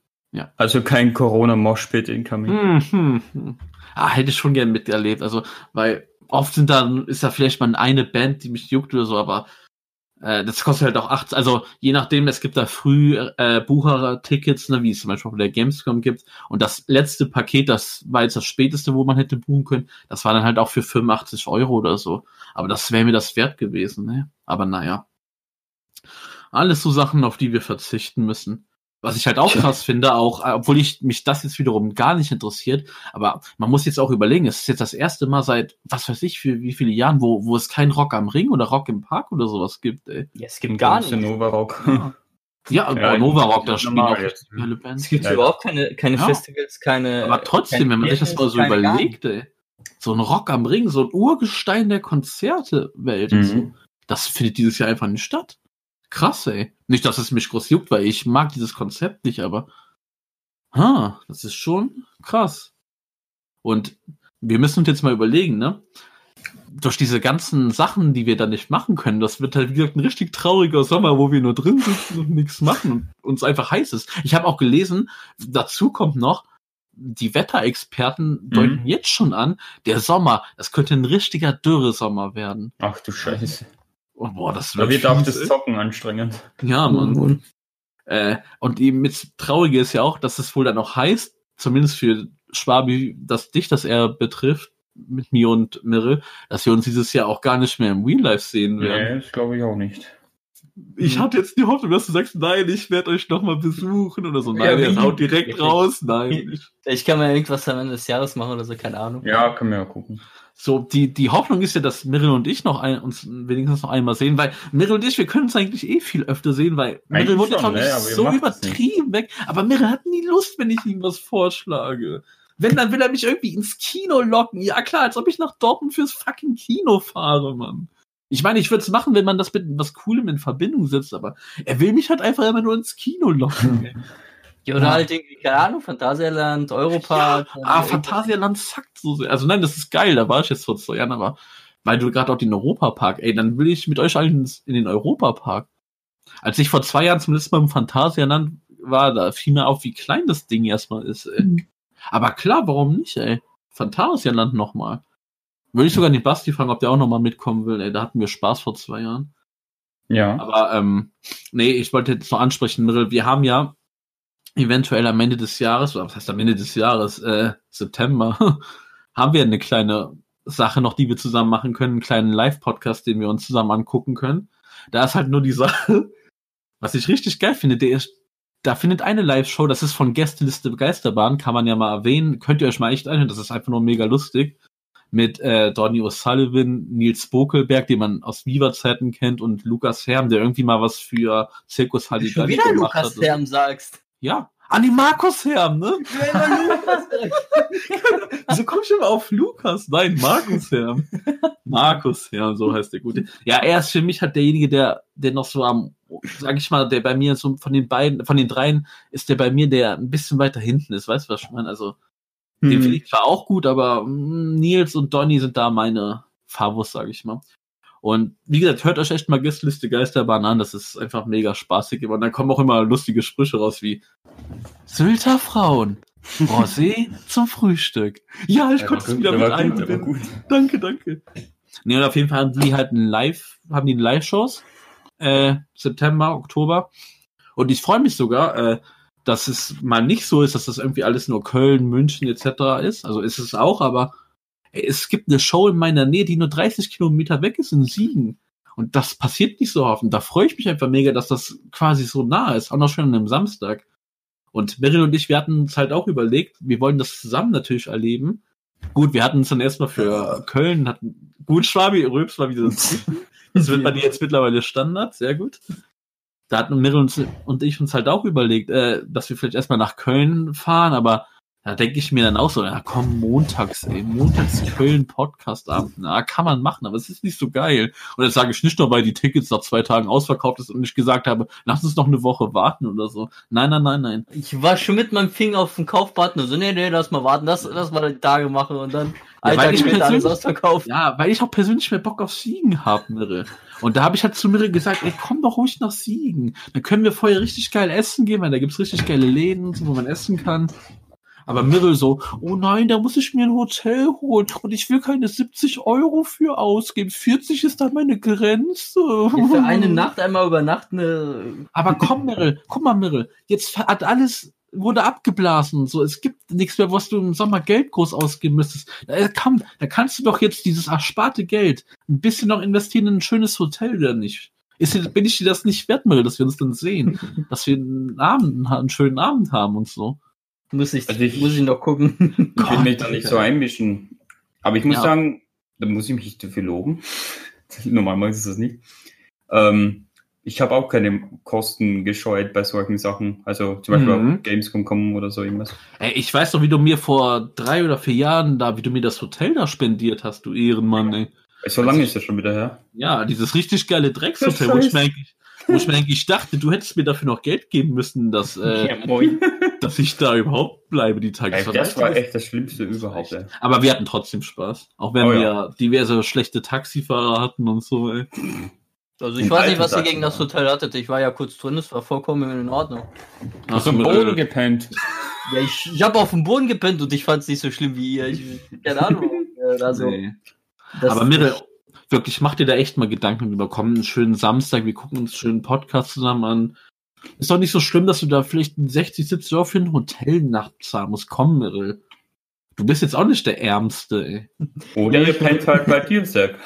Also kein Corona-Moshpit incoming. Hm, hm, hm. Ah, hätte ich schon gern miterlebt. Also, weil oft sind da, ist da vielleicht mal eine Band, die mich juckt oder so, aber äh, das kostet halt auch 8, also je nachdem, es gibt da früh äh, Bucher-Tickets, ne, wie es zum Beispiel auf der Gamescom gibt. Und das letzte Paket, das war jetzt das späteste, wo man hätte buchen können, das war dann halt auch für 85 Euro oder so. Aber das wäre mir das wert gewesen, ne? Aber naja. Alles so Sachen, auf die wir verzichten müssen. Was ich halt auch krass finde, auch, äh, obwohl ich mich das jetzt wiederum gar nicht interessiert, aber man muss jetzt auch überlegen, es ist jetzt das erste Mal seit, was weiß ich, für wie viele Jahren, wo, wo es kein Rock am Ring oder Rock im Park oder sowas gibt, ey. Ja, es gibt gar nichts. Nova Rock. Ja, Ja, ja Nova Rock, da spielen auch geile Bands. Es gibt Ja. überhaupt keine, keine Ja. Festivals, keine. Aber trotzdem, wenn man sich das mal so überlegt, ey, so ein Rock am Ring, so ein Urgestein der Konzertewelt und Mhm. so, das findet dieses Jahr einfach nicht statt. Krass, ey. Nicht, dass es mich groß juckt, weil ich mag dieses Konzept nicht, aber ha, das ist schon krass. Und wir müssen uns jetzt mal überlegen, ne? Durch diese ganzen Sachen, die wir da nicht machen können, das wird halt wie gesagt ein richtig trauriger Sommer, wo wir nur drin sitzen und nichts machen und uns einfach heiß ist. Ich habe auch gelesen, dazu kommt noch, die Wetterexperten deuten jetzt schon an, der Sommer, das könnte ein richtiger Dürresommer werden. Ach du Scheiße. Oh, boah, das Da wird auch das ey. Zocken anstrengend. Ja, Mann. Äh, und eben mit Traurige ist ja auch, dass es wohl dann auch heißt, zumindest für Schwabi, dass dich das eher betrifft, mit mir und Mirre, dass wir uns dieses Jahr auch gar nicht mehr im Real Life sehen werden. Nee, das glaube ich auch nicht. Ich hatte jetzt die Hoffnung, dass du sagst, nein, ich werde euch nochmal besuchen oder so. Nein, Ja, er haut direkt raus. Nein. Ich, Ich kann mir irgendwas am Ende des Jahres machen oder so, keine Ahnung. Ja, können wir ja gucken. So, die, die Hoffnung ist ja, dass Mirre und ich noch ein, uns wenigstens noch einmal sehen, weil Mirre und ich, wir können uns eigentlich eh viel öfter sehen, weil Eigentlich wohnt ja, schon, glaub ich, ne? Aber ihr so macht es nicht. übertrieben weg. Aber Mirre hat nie Lust, wenn ich ihm was vorschlage. Wenn, dann will er mich irgendwie ins Kino locken. Ja klar, als ob ich nach Dortmund fürs fucking Kino fahre, Mann. Ich meine, ich würde es machen, wenn man das mit was Coolem in Verbindung setzt, aber er will mich halt einfach immer nur ins Kino locken. ey. <laughs> Ja, oder Ja. halt irgendwie, keine Ahnung, Phantasialand, Europark. Ah, Phantasialand zackt so sehr. Also nein, das ist geil, da war ich jetzt vor zwei Jahren, aber weil du gerade auch den Europapark, ey, dann will ich mit euch allen in den Europapark. Als ich vor zwei Jahren zum letzten Mal im Phantasialand war, da fiel mir auf, wie klein das Ding erstmal ist, ey. Aber klar, warum nicht, ey? Phantasialand nochmal. Würde ich sogar den Basti fragen, ob der auch nochmal mitkommen will, ey, da hatten wir Spaß vor zwei Jahren. Ja. Aber ähm, nee, ich wollte jetzt noch ansprechen, wir haben ja eventuell am Ende des Jahres, oder was heißt am Ende des Jahres, äh, September, <laughs> haben wir eine kleine Sache noch, die wir zusammen machen können, einen kleinen Live-Podcast, den wir uns zusammen angucken können. Da ist halt nur die Sache, <laughs> was ich richtig geil finde, der ist, da findet eine Live-Show, das ist von Gästeliste Begeisterbahn, kann man ja mal erwähnen, könnt ihr euch mal echt einhören, das ist einfach nur mega lustig. Mit äh, Donny O'Sullivan, Nils Bokelberg, den man aus Viva-Zeiten kennt, und Lukas Herm, der irgendwie mal was für Zirkus Halligalli wieder gemacht Lukas hat. Herm sagst. Ja. An die Markus Herm, ne? <laughs> Wieso komm ich immer auf Lukas? Nein, Markus Herm. Markus Herm, so heißt der Gute. Ja, er ist für mich halt derjenige, der, der noch so am, sag ich mal, der bei mir so von den beiden, von den dreien, ist der bei mir, der ein bisschen weiter hinten ist. Weißt du, was ich meine? Also, den Hm. finde ich zwar auch gut, aber mm, Nils und Donny sind da meine Favos, sag ich mal. Und wie gesagt, hört euch echt mal Gästeliste Geisterbahn an, das ist einfach mega spaßig. Und dann kommen auch immer lustige Sprüche raus wie Sylter Frauen, Rosé zum Frühstück. Ja, ich Der konnte es wieder der mit einbinden. Danke, danke. Nee, und auf jeden Fall haben die halt ein Live, haben die Live-Shows, äh, September, Oktober. Und ich freue mich sogar, äh, dass es mal nicht so ist, dass das irgendwie alles nur Köln, München etc. ist. Also ist es auch, aber ey, es gibt eine Show in meiner Nähe, die nur 30 Kilometer weg ist in Siegen. Und das passiert nicht so oft. Und da freue ich mich einfach mega, dass das quasi so nah ist. Auch noch schön an einem Samstag. Und Meryl und ich, wir hatten uns halt auch überlegt, wir wollen das zusammen natürlich erleben. Gut, wir hatten uns dann erstmal für Köln, hatten, gut, Schwabi, Röps war wieder das Das wird <laughs> bei dir jetzt mittlerweile Standard, sehr gut. Da hatten Meryl und, und ich uns halt auch überlegt, äh, dass wir vielleicht erstmal nach Köln fahren, aber da denke ich mir dann auch so, ja komm, montags, ey, montags Köln Podcastabend, na, kann man machen, aber es ist nicht so geil. Und jetzt sage ich nicht nur, weil die Tickets nach zwei Tagen ausverkauft ist und ich gesagt habe, lass uns noch eine Woche warten oder so. Nein, nein, nein, nein. Ich war schon mit meinem Finger auf den Kaufbutton, so, nee, nee, lass mal warten, lass, lass mal die Tage machen und dann Ja, weil ich alles persönlich- ausverkauft. Ja, weil ich auch persönlich mehr Bock auf Siegen habe, Mirre. Und da habe ich halt zu Mirre gesagt, ey, komm doch ruhig nach Siegen. Dann können wir vorher richtig geil essen gehen, weil da gibt's richtig geile Läden, und wo man essen kann. Aber Mirre so, oh nein, da muss ich mir ein Hotel holen und ich will keine 70 Euro für ausgeben. 40 ist dann meine Grenze. Ja, Für eine <laughs> Nacht einmal über Nacht eine. Aber komm, Mirre, guck mal, Mirre, jetzt hat alles wurde abgeblasen so. Es gibt nichts mehr, was du im Sommer Geld groß ausgeben müsstest. Da, komm, da kannst du doch jetzt dieses ersparte Geld ein bisschen noch investieren in ein schönes Hotel, oder nicht? Ist, bin ich dir das nicht wert, Mirre, dass wir uns dann sehen? <laughs> dass wir einen Abend, einen schönen Abend haben und so. Muss ich, Also ich- muss ich noch gucken. <laughs> Ich will mich da nicht so einmischen. Aber ich muss Ja. sagen, da muss ich mich dafür loben. <laughs> Normalerweise ist das nicht. Ähm, ich habe auch keine Kosten gescheut bei solchen Sachen. Also zum Beispiel Mhm. auf Gamescom kommen oder so irgendwas. Ey, ich weiß doch, wie du mir vor drei oder vier Jahren da, wie du mir das Hotel da spendiert hast, du Ehrenmann, ey. So lange ist das schon wieder her. Ja, dieses richtig geile Dreckshotel, wo ich mir eigentlich, wo ich mir eigentlich dachte, du hättest mir dafür noch Geld geben müssen, dass, äh, Ja, <laughs> dass ich da überhaupt bleibe, die Tage. Ey, das war echt das Schlimmste überhaupt. Ey. Aber wir hatten trotzdem Spaß. Auch wenn Oh wir ja. diverse schlechte Taxifahrer hatten und so, ey. Also ich Im weiß nicht, was ihr gegen das Hotel hattet. Ich war ja kurz drin, es war vollkommen in Ordnung. Hast du am mit, Boden äh, gepennt? Ja, ich, ich habe auf dem Boden gepennt und ich fand es nicht so schlimm wie ihr. Ich, keine Ahnung. <laughs> äh, also, nee. das, Aber Mirre, wirklich, mach dir da echt mal Gedanken drüber. Komm, einen schönen Samstag, wir gucken uns einen schönen Podcast zusammen an. Ist doch nicht so schlimm, dass du da vielleicht 60, 70 Euro für ein Hotel nachts zahlen musst. Komm, Mirre. Du bist jetzt auch nicht der Ärmste, ey. Oder ihr pennt halt bei Dienstag.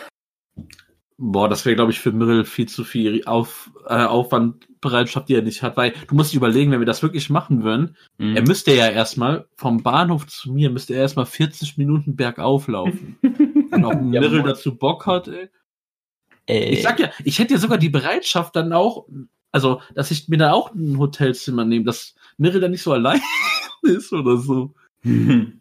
Boah, das wäre, glaube ich, für Mirrell viel zu viel Auf, äh, Aufwandbereitschaft, die er nicht hat, weil du musst dich überlegen, wenn wir das wirklich machen würden, Mhm. er müsste ja erstmal vom Bahnhof zu mir, müsste er erstmal 40 Minuten bergauf laufen. Und ob <laughs> Ja, Mirrell moin. dazu Bock hat, ey. ey, Ich sag ja, ich hätte ja sogar die Bereitschaft dann auch, also, dass ich mir da auch ein Hotelzimmer nehme, dass Mirrell da nicht so allein <laughs> ist oder so. <laughs>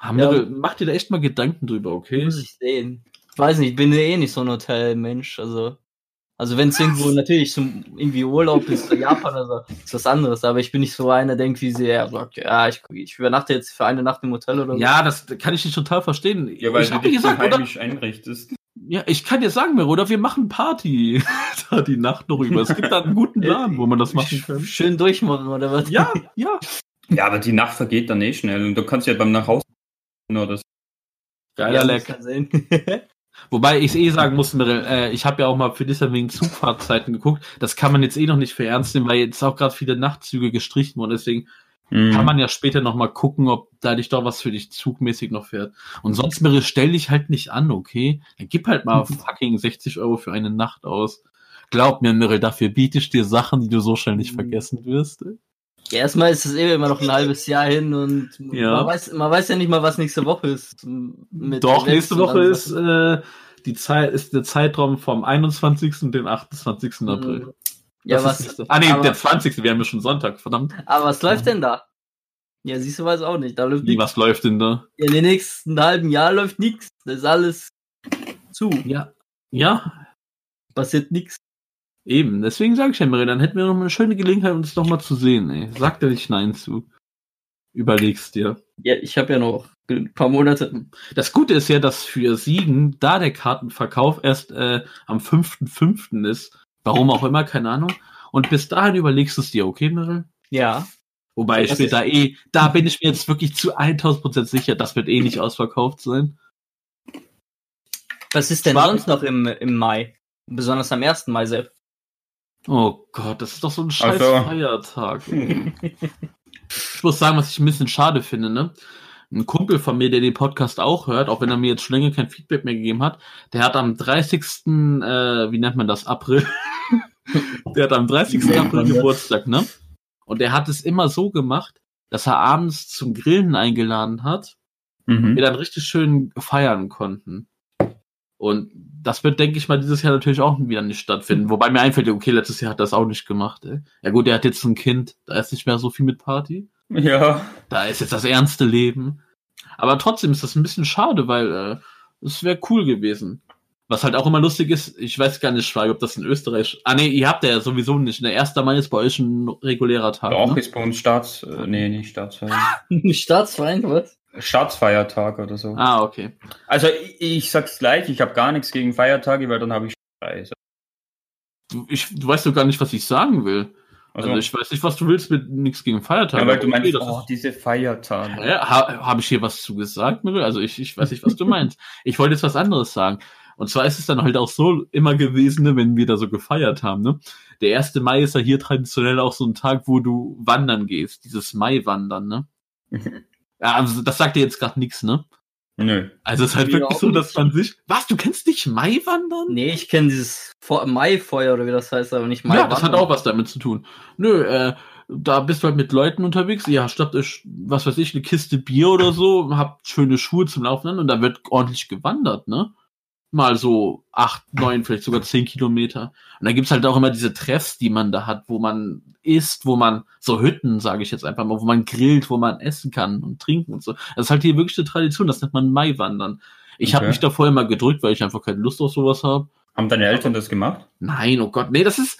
Ah, Mirrell, mach dir da echt mal Gedanken drüber, okay? muss ich sehen. Ich weiß nicht, ich bin eh nicht so ein Hotelmensch. Also, also wenn es irgendwo natürlich zum irgendwie Urlaub ist, oder Japan oder so, ist was anderes. Aber ich bin nicht so einer, der denkt, wie sie sagt, ja, ich, ich übernachte jetzt für eine Nacht im Hotel oder so. Ja, das kann ich nicht total verstehen. Ja, weil ich du hab dir dich so gesagt, oder? heimisch einrichtest. Ja, ich kann dir sagen, Miro, oder wir machen Party <laughs> da die Nacht noch über. Es gibt da einen guten Laden, wo man das machen kann. Schön durchmachen oder was? Ja, <laughs> ja. Ja, aber die Nacht vergeht dann eh schnell und du kannst ja beim Nachhause oder so. Geiler ja, Leck. <laughs> Wobei ich eh sagen muss, Mirel, äh, ich habe ja auch mal für dich wegen Zugfahrtzeiten geguckt. Das kann man jetzt eh noch nicht für ernst nehmen, weil jetzt auch gerade viele Nachtzüge gestrichen wurden. Deswegen Mhm. kann man ja später noch mal gucken, ob da dich doch was für dich zugmäßig noch fährt. Und sonst, Mirel, stell dich halt nicht an, okay? Dann gib halt mal fucking 60 Euro für eine Nacht aus. Glaub mir, Mirel, dafür biete ich dir Sachen, die du so schnell nicht vergessen wirst. ey. Ja, erstmal ist es eh immer noch ein halbes Jahr hin und Ja. man, weiß, man weiß ja nicht mal, was nächste Woche ist. Doch, nächste Woche ist, äh, die Zeit, ist der Zeitraum vom 21. und den 28. April. Ja, Das was, ah, nee, aber- der 20. Wir haben ja schon Sonntag, verdammt. aber was läuft denn da? Ja, siehst du, weiß auch nicht. Da läuft Wie, was läuft denn da? Ja, in den nächsten halben Jahr läuft nichts. Das ist alles zu. Ja. Ja, Passiert nichts. Eben. Deswegen sage ich ja, Marie, dann hätten wir noch mal eine schöne Gelegenheit, uns noch mal zu sehen, ey. Sag dir nicht Nein zu. Überlegst dir. Ja, ich habe ja noch ein paar Monate. Das Gute ist ja, dass für Siegen da der Kartenverkauf erst äh, am 5.5. ist. Warum auch immer, keine Ahnung. Und bis dahin überlegst du es dir, okay, Mirel? Ja. Wobei ich mir da eh, da bin ich mir jetzt wirklich zu 1000% sicher, das wird eh nicht ausverkauft sein. Was ist denn sonst noch im, im Mai? Besonders am 1. Mai selbst. Oh Gott, das ist doch so ein scheiß so. Feiertag. ich muss sagen, was ich ein bisschen schade finde, ne? Ein Kumpel von mir, der den Podcast auch hört, auch wenn er mir jetzt schon länger kein Feedback mehr gegeben hat, der hat am 30. Äh, wie nennt man das, April? <laughs> der hat am 30. April Geburtstag, ne? Und der hat es immer so gemacht, dass er abends zum Grillen eingeladen hat, Mhm. wir dann richtig schön feiern konnten. Und das wird, denke ich mal, dieses Jahr natürlich auch wieder nicht stattfinden. Wobei mir einfällt, okay, letztes Jahr hat er das auch nicht gemacht. Ey. Ja gut, er hat jetzt ein Kind, da ist nicht mehr so viel mit Party. Ja. Da ist jetzt das ernste Leben. Aber trotzdem ist das ein bisschen schade, weil äh, es wäre cool gewesen. Was halt auch immer lustig ist, ich weiß gar nicht, ob das in Österreich. Ah nee, ihr habt ja sowieso nicht. Der 1. Mai ist bei euch ein regulärer Tag. Auch ne? ist bei uns Staats... Äh, nee, nicht Staatsfeier. <laughs> Staatsfeind, was? Staatsfeiertag oder so. Ah, okay. Also ich, ich sag's gleich, ich habe gar nichts gegen Feiertage, weil dann habe ich frei. Du, ich, du weißt doch gar nicht, was ich sagen will. Also, Also, ich weiß nicht, was du willst mit nichts gegen Feiertage. ja, weil du okay, meinst, das oh, ist- diese Feiertage. Ja, ha, Habe ich hier was zugesagt, Mirel? Also ich, ich weiß nicht, was du meinst. Ich wollte jetzt was anderes sagen. Und zwar ist es dann halt auch so immer gewesen, ne, wenn wir da so gefeiert haben. Ne? Der 1. Mai ist ja hier traditionell auch so ein Tag, wo du wandern gehst. Dieses Mai-Wandern, ne? <laughs> Ja, also das sagt dir jetzt gerade nichts, ne? Nö. Also es ist halt wirklich so, dass man sich... Was, du kennst nicht Mai-Wandern? Nee, ich kenne dieses Fe- Maifeuer oder wie das heißt, aber nicht Ja, Mai. das hat auch was damit zu tun. Nö, äh, da bist du halt mit Leuten unterwegs, ihr schnappt euch, was weiß ich, eine Kiste Bier oder so, habt schöne Schuhe zum Laufen an und da wird ordentlich gewandert, ne? Mal so acht, neun, vielleicht sogar zehn Kilometer. Und da gibt's halt auch immer diese Treffs, die man da hat, wo man isst, wo man, so Hütten, sage ich jetzt einfach mal, wo man grillt, wo man essen kann und trinken und so. Das ist halt hier wirklich eine Tradition, das nennt man Maiwandern. Ich hab habe Okay. mich davor immer gedrückt, weil ich einfach keine Lust auf sowas habe. Haben deine Eltern das gemacht? Nein, oh Gott, nee, das ist,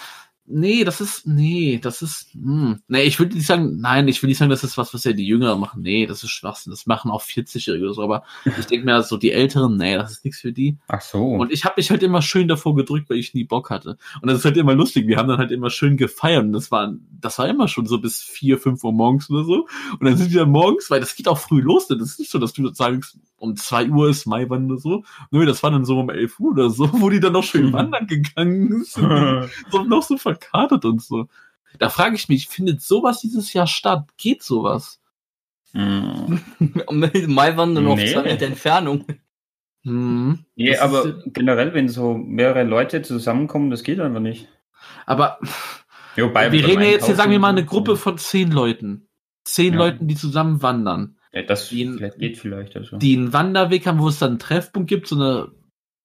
nee, das ist, nee, das ist, hm. nee, ich würde nicht sagen, nein, ich will nicht sagen, das ist was, was ja die Jüngeren machen. Nee, das ist Schwachsinn. Das machen auch 40-Jährige oder so, aber ich denke mir, so die Älteren, nee, das ist nichts für die. Ach so. Und ich habe mich halt immer schön davor gedrückt, weil ich nie Bock hatte. Und das ist halt immer lustig. Wir haben dann halt immer schön gefeiert und das war, das war immer schon so bis vier, fünf Uhr morgens oder so. Und dann sind wir morgens, weil das geht auch früh los. Das ist nicht so, dass du sagst, um zwei Uhr ist Maiwand oder so. Nö, das war dann so um elf Uhr oder so, <laughs> wo die dann noch schön wandern gegangen <laughs> sind. so, noch so verkartet und so. Da frage ich mich, findet sowas dieses Jahr statt? Geht sowas? Hm. <laughs> Maiwandern auf Nee. zwei Meter Entfernung. Hm. Nee, Das aber ist- generell, wenn so mehrere Leute zusammenkommen, das geht einfach nicht. Aber Jo, bei- wir reden ja jetzt hier, sagen wir mal, eine Gruppe von zehn Leuten. Zehn Ja. Leuten, die zusammen wandern. Ja, das die- vielleicht geht vielleicht. Also. Die einen Wanderweg haben, wo es dann einen Treffpunkt gibt, so eine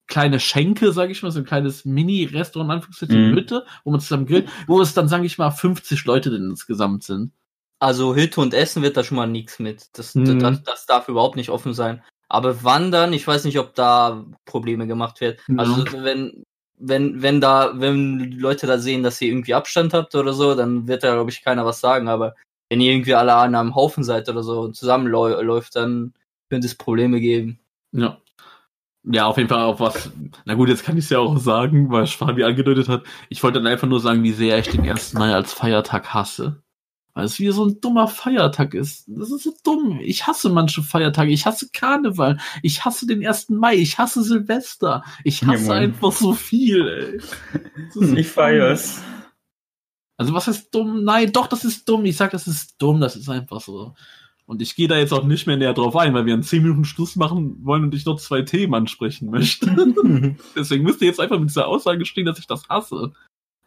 kleine Schenke, sag ich mal, so ein kleines Mini-Restaurant, in Anführungszeichen, Mhm. Hütte, wo man zusammen grillt, wo es dann, sage ich mal, 50 Leute denn insgesamt sind. Also Hütte und Essen wird da schon mal nichts mit. Das, Mhm. das, das darf überhaupt nicht offen sein. Aber Wandern, ich weiß nicht, ob da Probleme gemacht werden. Ja. Also wenn, wenn, wenn da, wenn Leute da sehen, dass ihr irgendwie Abstand habt oder so, dann wird da, glaube ich, keiner was sagen. Aber wenn ihr irgendwie alle an einem Haufen seid oder so und zusammenläuft, dann könnte es Probleme geben. Ja. Ja, auf jeden Fall auch was. Na gut, jetzt kann ich es ja auch sagen, weil Fabi angedeutet hat. Ich wollte dann einfach nur sagen, wie sehr ich den 1. Mai als Feiertag hasse. Weil es wieder so ein dummer Feiertag ist. Das ist so dumm. Ich hasse manche Feiertage. Ich hasse Karneval. Ich hasse den 1. Mai. Ich hasse Silvester. Ich Ja, hasse Mann. einfach so viel, ey. Das ist so Ich feier's. Also was ist dumm? Nein, doch, das ist dumm. Ich sag, das ist dumm. Das ist einfach so. Und ich gehe da jetzt auch nicht mehr näher drauf ein, weil wir in 10 Minuten Schluss machen wollen und ich noch zwei Themen ansprechen möchte. <laughs> Deswegen müsst ihr jetzt einfach mit dieser Aussage stehen, dass ich das hasse.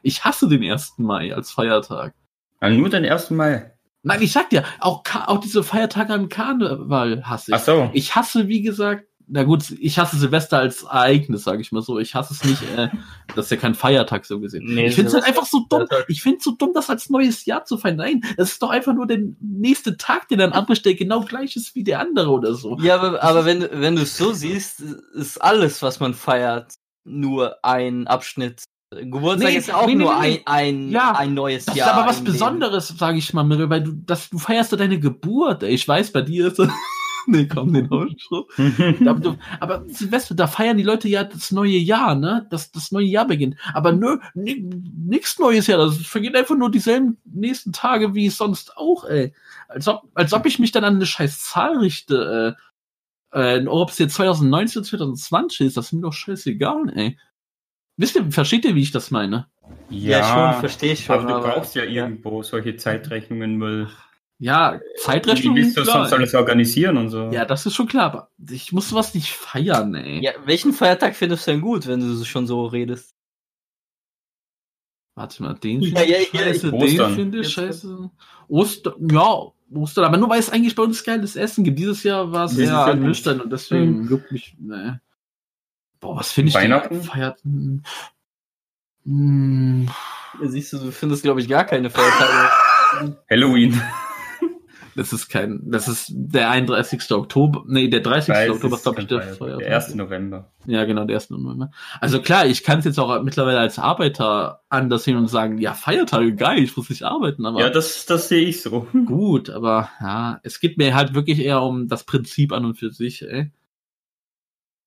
Ich hasse den 1. Mai als Feiertag. Ja, nur den ersten Mal. Nein, ich sag dir, auch, auch diese Feiertage am Karneval hasse ich. Ach so. Ich hasse, wie gesagt, na gut, ich hasse Silvester als Ereignis, sage ich mal so. Ich hasse es nicht, äh, <laughs> das ist ja kein Feiertag so gesehen. Nee, ich finde es halt einfach so dumm. Ich finde es so dumm, das als neues Jahr zu feiern. Nein, das ist doch einfach nur der nächste Tag, den dann anbricht, der genau gleich ist wie der andere oder so. Ja, aber, aber wenn, du- wenn du es so siehst, ist alles, was man feiert, nur ein Abschnitt. Geburtstag Nee, ist auch nee, nur nee. ein, ein, Ja, ein neues Das ist Jahr. aber was. Besonderes, sage ich mal, weil du, das, du feierst ja deine Geburt. Ey. Ich weiß, bei dir ist das. <laughs> nee, komm, den hau schon. aber, du, aber Silvester, da feiern die Leute ja das neue Jahr, ne? Das, das neue Jahr beginnt. Aber nö, ni- nix neues Jahr. Das vergeht einfach nur dieselben nächsten Tage wie sonst auch, ey. Als ob, als ob ich mich dann an eine scheiß Zahl richte, äh, äh, ob es jetzt 2019 oder 2020 ist, das ist mir doch scheißegal, ey. Wisst ihr, versteht ihr, wie ich das meine? Ja, schon, verstehe ich schon. Aber du brauchst ja irgendwo solche Zeitrechnungen, weil Ja, wie Zeitrechnung. willst du klar. sonst alles organisieren und so? Ja, das ist schon klar, aber ich muss sowas nicht feiern, ey. Ja, welchen Feiertag findest du denn gut, wenn du schon so redest? Warte mal, den Ja, finde ich ja, ja, scheiße, den Ostern. finde ich scheiße. Ostern, ja, Ostern, aber nur weil es eigentlich bei uns geiles Essen gibt. Dieses Jahr war es nicht. ernüchternd und deswegen juckt mich, ne. Boah, was finde ich Weihnachten? denn feiert? Hm. Hm, Ja, siehst du, du findest, glaube ich, gar keine Feiertage. <laughs> Halloween. Das ist kein, das ist der 31. Oktober, nee, der 30. Weiß, Oktober das ist, glaube ich, der. Der 1. November. Ja, genau, der 1. November. Also klar, ich kann es jetzt auch mittlerweile als Arbeiter anders sehen und sagen, ja, Feiertage, geil, ich muss nicht arbeiten, aber Ja, das, das sehe ich so. <laughs> gut, aber ja, es geht mir halt wirklich eher um das Prinzip an und für sich, ey.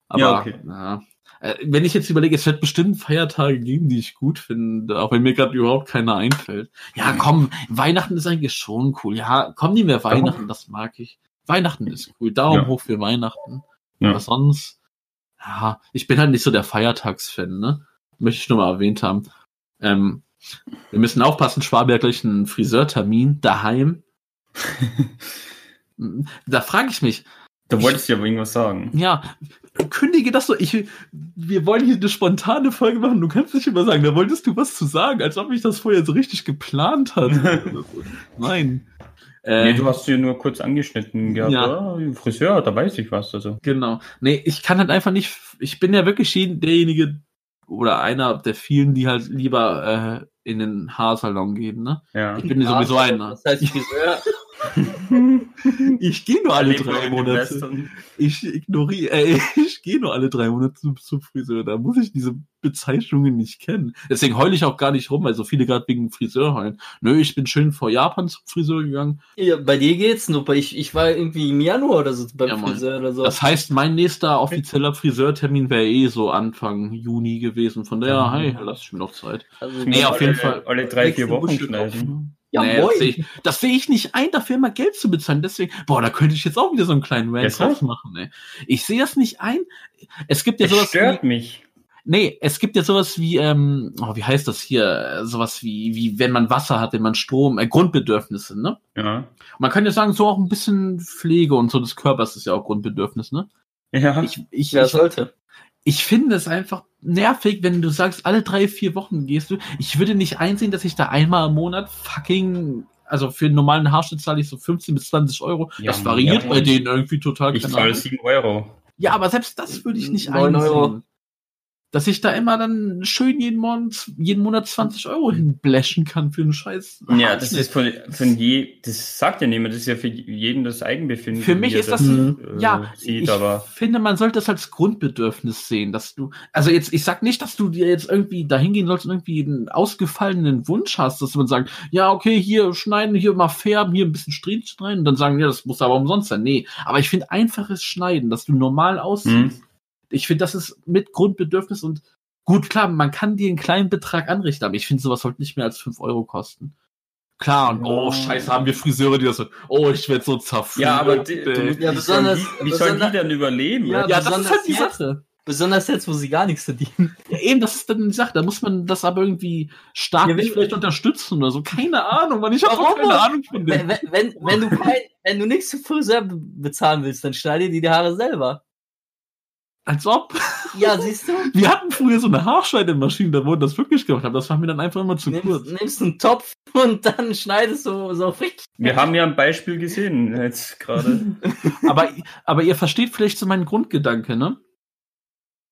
Aber, Ja, okay. ja. Äh, Wenn ich jetzt überlege, es wird bestimmt Feiertage geben, die ich gut finde, auch wenn mir gerade überhaupt keiner einfällt. Ja, komm, Weihnachten ist eigentlich schon cool. Ja, komm, nie mehr Weihnachten, das mag ich. Weihnachten ist cool. Daumen Ja. hoch für Weihnachten. Ja. Aber sonst, ja, ich bin halt nicht so der Feiertagsfan, ne? Möchte ich nur mal erwähnt haben. Ähm, wir müssen aufpassen, Schwabe hat gleich einen Friseurtermin daheim. <laughs> da frage ich mich, Da wolltest du ja irgendwas sagen. ja, kündige das so. Ich, wir wollen hier eine spontane Folge machen. Du kannst nicht immer sagen, da wolltest du was zu sagen, als ob ich das vorher so richtig geplant hatte. <laughs> Nein. Äh, Nee, du hast sie nur kurz angeschnitten gehabt. Ja. Ja. Friseur, da weiß ich was. Also. Genau. Nee, ich kann halt einfach nicht, ich bin ja wirklich derjenige oder einer der vielen, die halt lieber äh, in den Haarsalon gehen, ne? Ja. Ich bin sowieso einer. Das heißt, Friseur, <laughs> <laughs> Ich gehe nur alle drei Monate. Ich ignoriere, äh, <laughs> ich gehe nur alle drei Monate zum, zum Friseur. Da muss ich diese Bezeichnungen nicht kennen. Deswegen heule ich auch gar nicht rum, weil so viele gerade wegen Friseur heulen. Nö, ich bin schön vor Japan zum Friseur gegangen. ja, bei dir geht's nur, ich, ich war irgendwie im Januar oder so beim Ja. Friseur oder so. Das heißt, mein nächster offizieller Friseurtermin wäre eh so Anfang Juni gewesen. Von daher, hey, lass ich mir noch Zeit. also, Nee, auf jeden alle, Fall. Alle drei, vier Wochen schneiden. Ja, nee, moin. das sehe ich, das seh ich nicht ein, dafür immer Geld zu bezahlen. Deswegen, boah, da könnte ich jetzt auch wieder so einen kleinen Rant draus machen. Ey. Ich sehe das nicht ein. Es gibt ja Das sowas stört wie, mich. nee, es gibt ja sowas wie, ähm, oh, wie heißt das hier? Sowas wie, wie wenn man Wasser hat, wenn man Strom, äh, Grundbedürfnisse, ne? Ja. Man kann ja sagen, so auch ein bisschen Pflege und so des Körpers ist ja auch Grundbedürfnis, ne? Ja. Ich, ich, Wer ich, sollte? Ich finde es einfach nervig, wenn du sagst, alle drei, vier Wochen gehst du. Ich würde nicht einsehen, dass ich da einmal im Monat fucking, also für einen normalen Haarschnitt zahle ich so 15 bis 20 Euro. Ja, das variiert ja, bei denen irgendwie total. ich zahle Ahnung. 7 Euro. Ja, aber selbst das würde ich nicht 9 einsehen. Euro. Dass ich da immer dann schön jeden Monat, jeden Monat 20 Euro hinblechen kann für einen Scheiß. Ja, das ist von, von je, das sagt ja niemand, das ist ja für jeden das Eigenbefinden. Für mich ist das, äh, ja, sieht, ich aber finde, man sollte das als Grundbedürfnis sehen, dass du, also jetzt, ich sag nicht, dass du dir jetzt irgendwie dahin gehen sollst und irgendwie einen ausgefallenen Wunsch hast, dass man sagt, ja, okay, hier schneiden, hier mal färben, hier ein bisschen Strichen rein und dann sagen, ja, das muss aber umsonst sein. Nee, aber ich finde einfaches Schneiden, dass du normal aussiehst. Ich finde, das ist mit Grundbedürfnis und gut, klar, man kann dir einen kleinen Betrag anrichten, aber ich finde, sowas sollte nicht mehr als 5 Euro kosten. Klar, und oh, scheiße, haben wir Friseure, die das so, oh, ich werde so zerfüllt. ja, aber die, du, Ja, besonders- die, wie sollen die denn überleben? Ja, ja, das ist besonders halt die jetzt- Sache. Besonders jetzt, wo sie gar nichts verdienen. Ja, eben, das ist dann die Sache. Da muss man das aber irgendwie staatlich Ja, vielleicht unterstützen oder so. Keine Ahnung, man. Ich habe Warum? keine Ahnung von Wenn, dem. wenn, wenn, wenn du kein, wenn du nichts für Friseur be- bezahlen willst, dann schneide dir die Haare selber. Als ob. Ja, siehst du? <laughs> Wir hatten früher so eine Haarschneidemaschine, da wurden das wirklich gemacht, aber das war mir dann einfach immer zu Nimmst, kurz. nimmst einen Topf <laughs> und dann schneidest du so richtig. Wir haben ja ein Beispiel gesehen jetzt gerade. <laughs> Aber, aber ihr versteht vielleicht so meinen Grundgedanke, ne?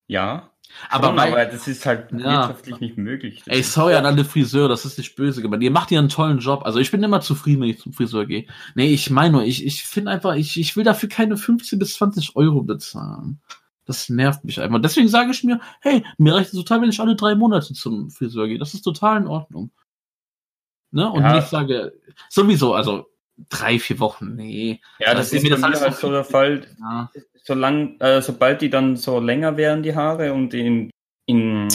Ja, Aber, schon, weil, aber das ist halt Ja. wirtschaftlich nicht möglich. Ey, sorry an alle Friseure, das ist nicht böse gemeint. Ihr macht ja einen tollen Job. Also ich bin immer zufrieden, wenn ich zum Friseur gehe. Nee, ich meine nur, ich, ich finde einfach, ich, ich will dafür keine 15 bis 20 Euro bezahlen. Das nervt mich einfach. Deswegen sage ich mir, hey, mir reicht es total, wenn ich alle drei Monate zum Friseur gehe. Das ist total in Ordnung. Ne? Und Ja. nicht sage, sowieso, also drei, vier Wochen, nee. ja, das das ist ist mir das alles halt so der Fall. Ja. Solang, äh, sobald die dann so länger werden, die Haare, und in, in,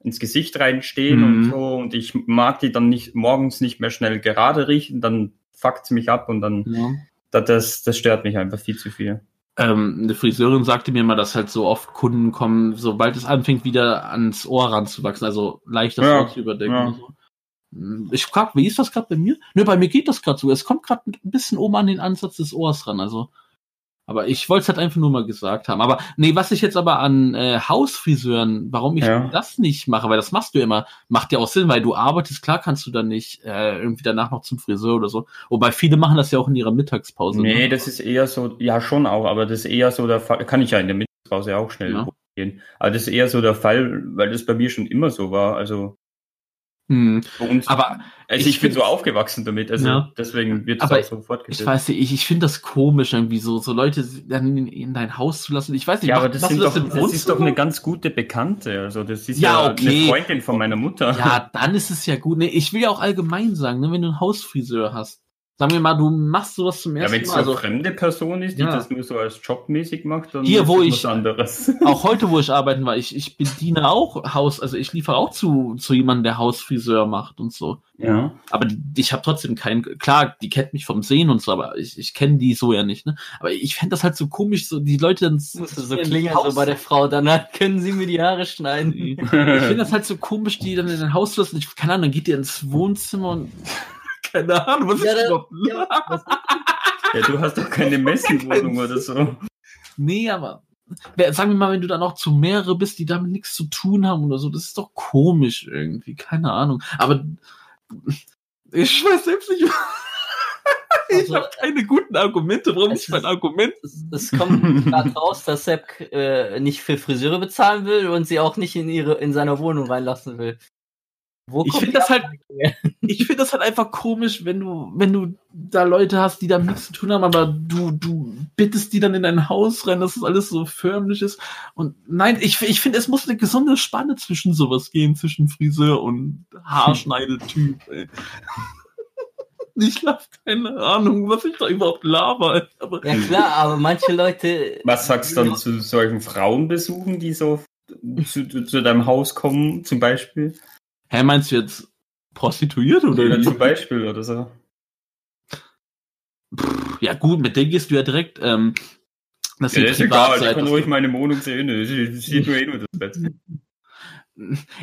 ins Gesicht reinstehen Mhm. und so, und ich mag die dann nicht morgens nicht mehr schnell gerade riechen, dann fuckt mich ab und dann, Ja. da- das, das stört mich einfach viel zu viel. Ähm, eine Friseurin sagte mir mal, dass halt so oft Kunden kommen, sobald es anfängt, wieder ans Ohr ranzuwachsen, also leicht das Ja, Ohr zu überdecken. ja. und So. Hm, Ich frag, wie ist das gerade bei mir? Nö, bei mir geht das gerade so. Es kommt gerade ein bisschen oben an den Ansatz des Ohrs ran, also. Aber ich wollte es halt einfach nur mal gesagt haben. Aber nee, was ich jetzt aber an äh, Hausfriseuren, warum ich Ja. das nicht mache, weil das machst du immer, macht ja auch Sinn, weil du arbeitest, klar kannst du dann nicht äh, irgendwie danach noch zum Friseur oder so. Wobei viele machen das ja auch in ihrer Mittagspause. Nee, ne? das ist eher so, ja schon auch, aber das ist eher so der Fall, kann ich ja in der Mittagspause auch schnell Ja. gehen. Aber das ist eher so der Fall, weil das bei mir schon immer so war. Also Hm. uns, Aber also ich ich, bin so aufgewachsen damit, also Ja. deswegen wird es auch so fortgesetzt. ich weiß nicht, ich, ich finde das komisch irgendwie so, so Leute dann in, in dein Haus zu lassen. Ich weiß nicht, ja, mach- aber das, sind du doch, das ist doch eine ganz gute Bekannte. Also das ist Ja, ja, okay. eine Freundin von meiner Mutter. Ja, dann ist es ja gut. Nee, ich will ja auch allgemein sagen, ne, wenn du einen Hausfriseur hast, sagen wir mal, du machst sowas zum Ja, ersten wenn es Mal. so eine Also fremde Person ist, die Ja. das nur so als jobmäßig macht, dann Hier, ist wo das ich- was anderes. <laughs> auch <laughs> heute, wo ich arbeiten war, ich, ich bediene auch Haus, also ich liefere auch zu, zu jemandem, der Hausfriseur macht und so. Ja. Aber ich habe trotzdem keinen, klar, die kennt mich vom Sehen und so, aber ich, ich kenne die so ja nicht, ne? Aber ich fände das halt so komisch, so die Leute dann. So klingen, Haus- so bei der Frau. Danach können sie mir die Haare schneiden. Ich finde das halt so komisch, die dann in ein Haus lassen. Ich, keine Ahnung, dann geht ihr ins Wohnzimmer und. <laughs> Keine Ahnung, was Ja, ist da- überhaupt? Ja, was- ja, du hast doch keine <laughs> Messenwohnung oder so. Nee, aber. Wer, sagen wir mal, wenn du dann auch zu mehrere bist, die damit nichts zu tun haben oder so, das ist doch komisch irgendwie, keine Ahnung. Aber ich weiß selbst nicht. <laughs> ich Also- habe keine guten Argumente, warum ich mein Argument. Es, es kommt gerade <laughs> raus, dass Sepp äh, nicht für Friseure bezahlen will und sie auch nicht in ihre in seiner Wohnung reinlassen will. Wo Ich finde das halt, her? <laughs> ich finde das halt einfach komisch, wenn du, wenn du da Leute hast, die damit nichts zu tun haben, aber du, du bittest die dann in dein Haus rein, dass es alles so förmlich ist. Und nein, ich, ich finde, es muss eine gesunde Spanne zwischen sowas gehen, zwischen Friseur und Haarschneidetyp, ey. <laughs> Ich hab keine Ahnung, was ich da überhaupt laber, aber Ja klar, aber manche Leute. Was sagst du dann zu solchen Frauenbesuchen, die so zu, zu deinem Haus kommen, zum Beispiel? Hä, meinst du jetzt Prostituierte oder wie? zum Beispiel oder so. Ja gut, mit denen gehst du ja direkt, ähm, das Ja, ist egal, ich kann ruhig meine Wohnung sehen. Ich sehe nur eh nur das Bett.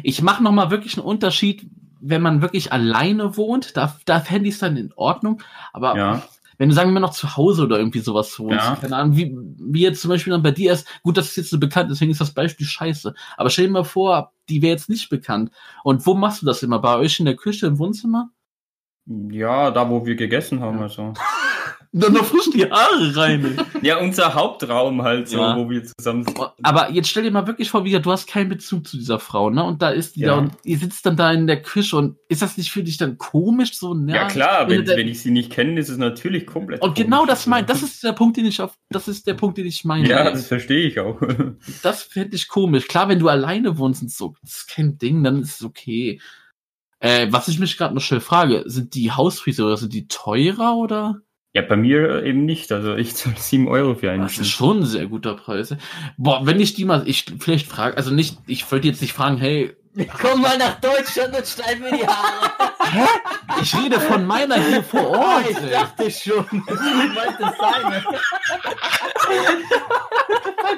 ich mache noch mal wirklich einen Unterschied, wenn man wirklich alleine wohnt, da, da fände ich es dann in Ordnung. Aber Ja. wenn du sagen wir noch zu Hause oder irgendwie sowas wohnst, Ja. keine Ahnung, wie, wie jetzt zum Beispiel dann bei dir ist, gut, das ist jetzt eine bekannt, deswegen ist das Beispiel scheiße. Aber stell dir mal vor, die wäre jetzt nicht bekannt. Und wo machst du das immer? Bei euch in der Küche, im Wohnzimmer? Ja, da wo wir gegessen haben, also. <laughs> Dann noch frisch die Haare rein. Ja, unser Hauptraum halt so, Ja. wo wir zusammen sind. Aber jetzt stell dir mal wirklich vor, wie du hast keinen Bezug zu dieser Frau, ne? Und da ist die Ja. da und ihr sitzt dann da in der Küche und ist das nicht für dich dann komisch so? Ja, klar, wenn, wenn ich sie nicht kenne, ist es natürlich komplett. Und genau komisch. das mein, das ist der Punkt, den ich auf, das ist der Punkt, den ich meine. Ja, das verstehe ich auch. <laughs> das fände ich komisch. Klar, wenn du alleine wohnst und so, das ist kein Ding, dann ist es okay. Äh, was ich mich gerade noch schnell frage, sind die Hausfriseure, sind die teurer oder? Ja, bei mir eben nicht. Also ich <laughs> zahle 7 Euro für einen. Das ist schon ein sehr guter Preis. Boah, wenn ich die mal, ich vielleicht frage, also nicht, ich wollte jetzt nicht fragen, hey, <laughs> Komm mal nach Deutschland und schneid mir die Haare. <laughs> ich rede von meiner hier vor Ort. ich ey. dachte schon. Ich meinte seine.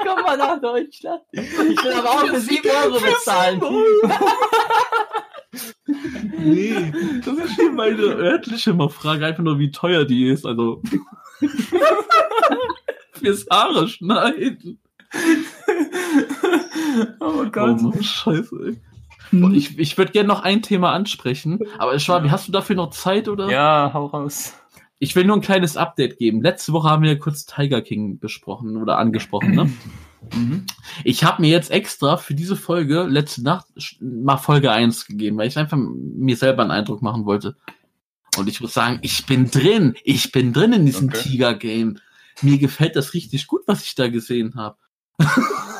Komm mal nach Deutschland. Ich will aber auch für 7 Euro bezahlen. Nee, das ist hier meine örtliche mal Frage, einfach nur, wie teuer die ist. Also <laughs> fürs Haare schneiden. Oh Oh, scheiße, ey. Und Ich, ich würde gerne noch ein Thema ansprechen, aber Schwabi, hast du dafür noch Zeit oder? Ja, hau raus. Ich will nur ein kleines Update geben. Letzte Woche haben wir ja kurz Tiger King besprochen oder angesprochen, ne? <clears throat> Mhm. Ich habe mir jetzt extra für diese Folge letzte Nacht mal Folge 1 gegeben, weil ich einfach mir selber einen Eindruck machen wollte. Und ich muss sagen, ich bin drin. Ich bin drin in diesem Okay. Tiger-Game. Mir gefällt das richtig gut, was ich da gesehen habe. <laughs>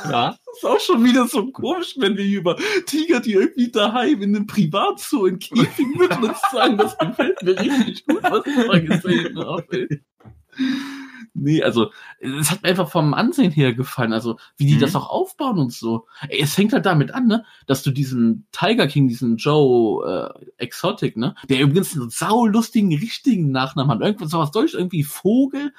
Ja. Das ist auch schon wieder so komisch, wenn wir über Tiger, die irgendwie daheim in einem Privatzoo in Käfigen mit uns sagen, das gefällt mir richtig gut, was ich da gesehen habe. ey. Nee, also, es hat mir einfach vom Ansehen her gefallen, also, wie die Mhm. das auch aufbauen und so. Ey, es fängt halt damit an, ne, dass du diesen Tiger King, diesen Joe äh, Exotic, ne, der übrigens einen saulustigen, richtigen Nachnamen hat. Irgendwas sowas Deutsch, irgendwie Vogel,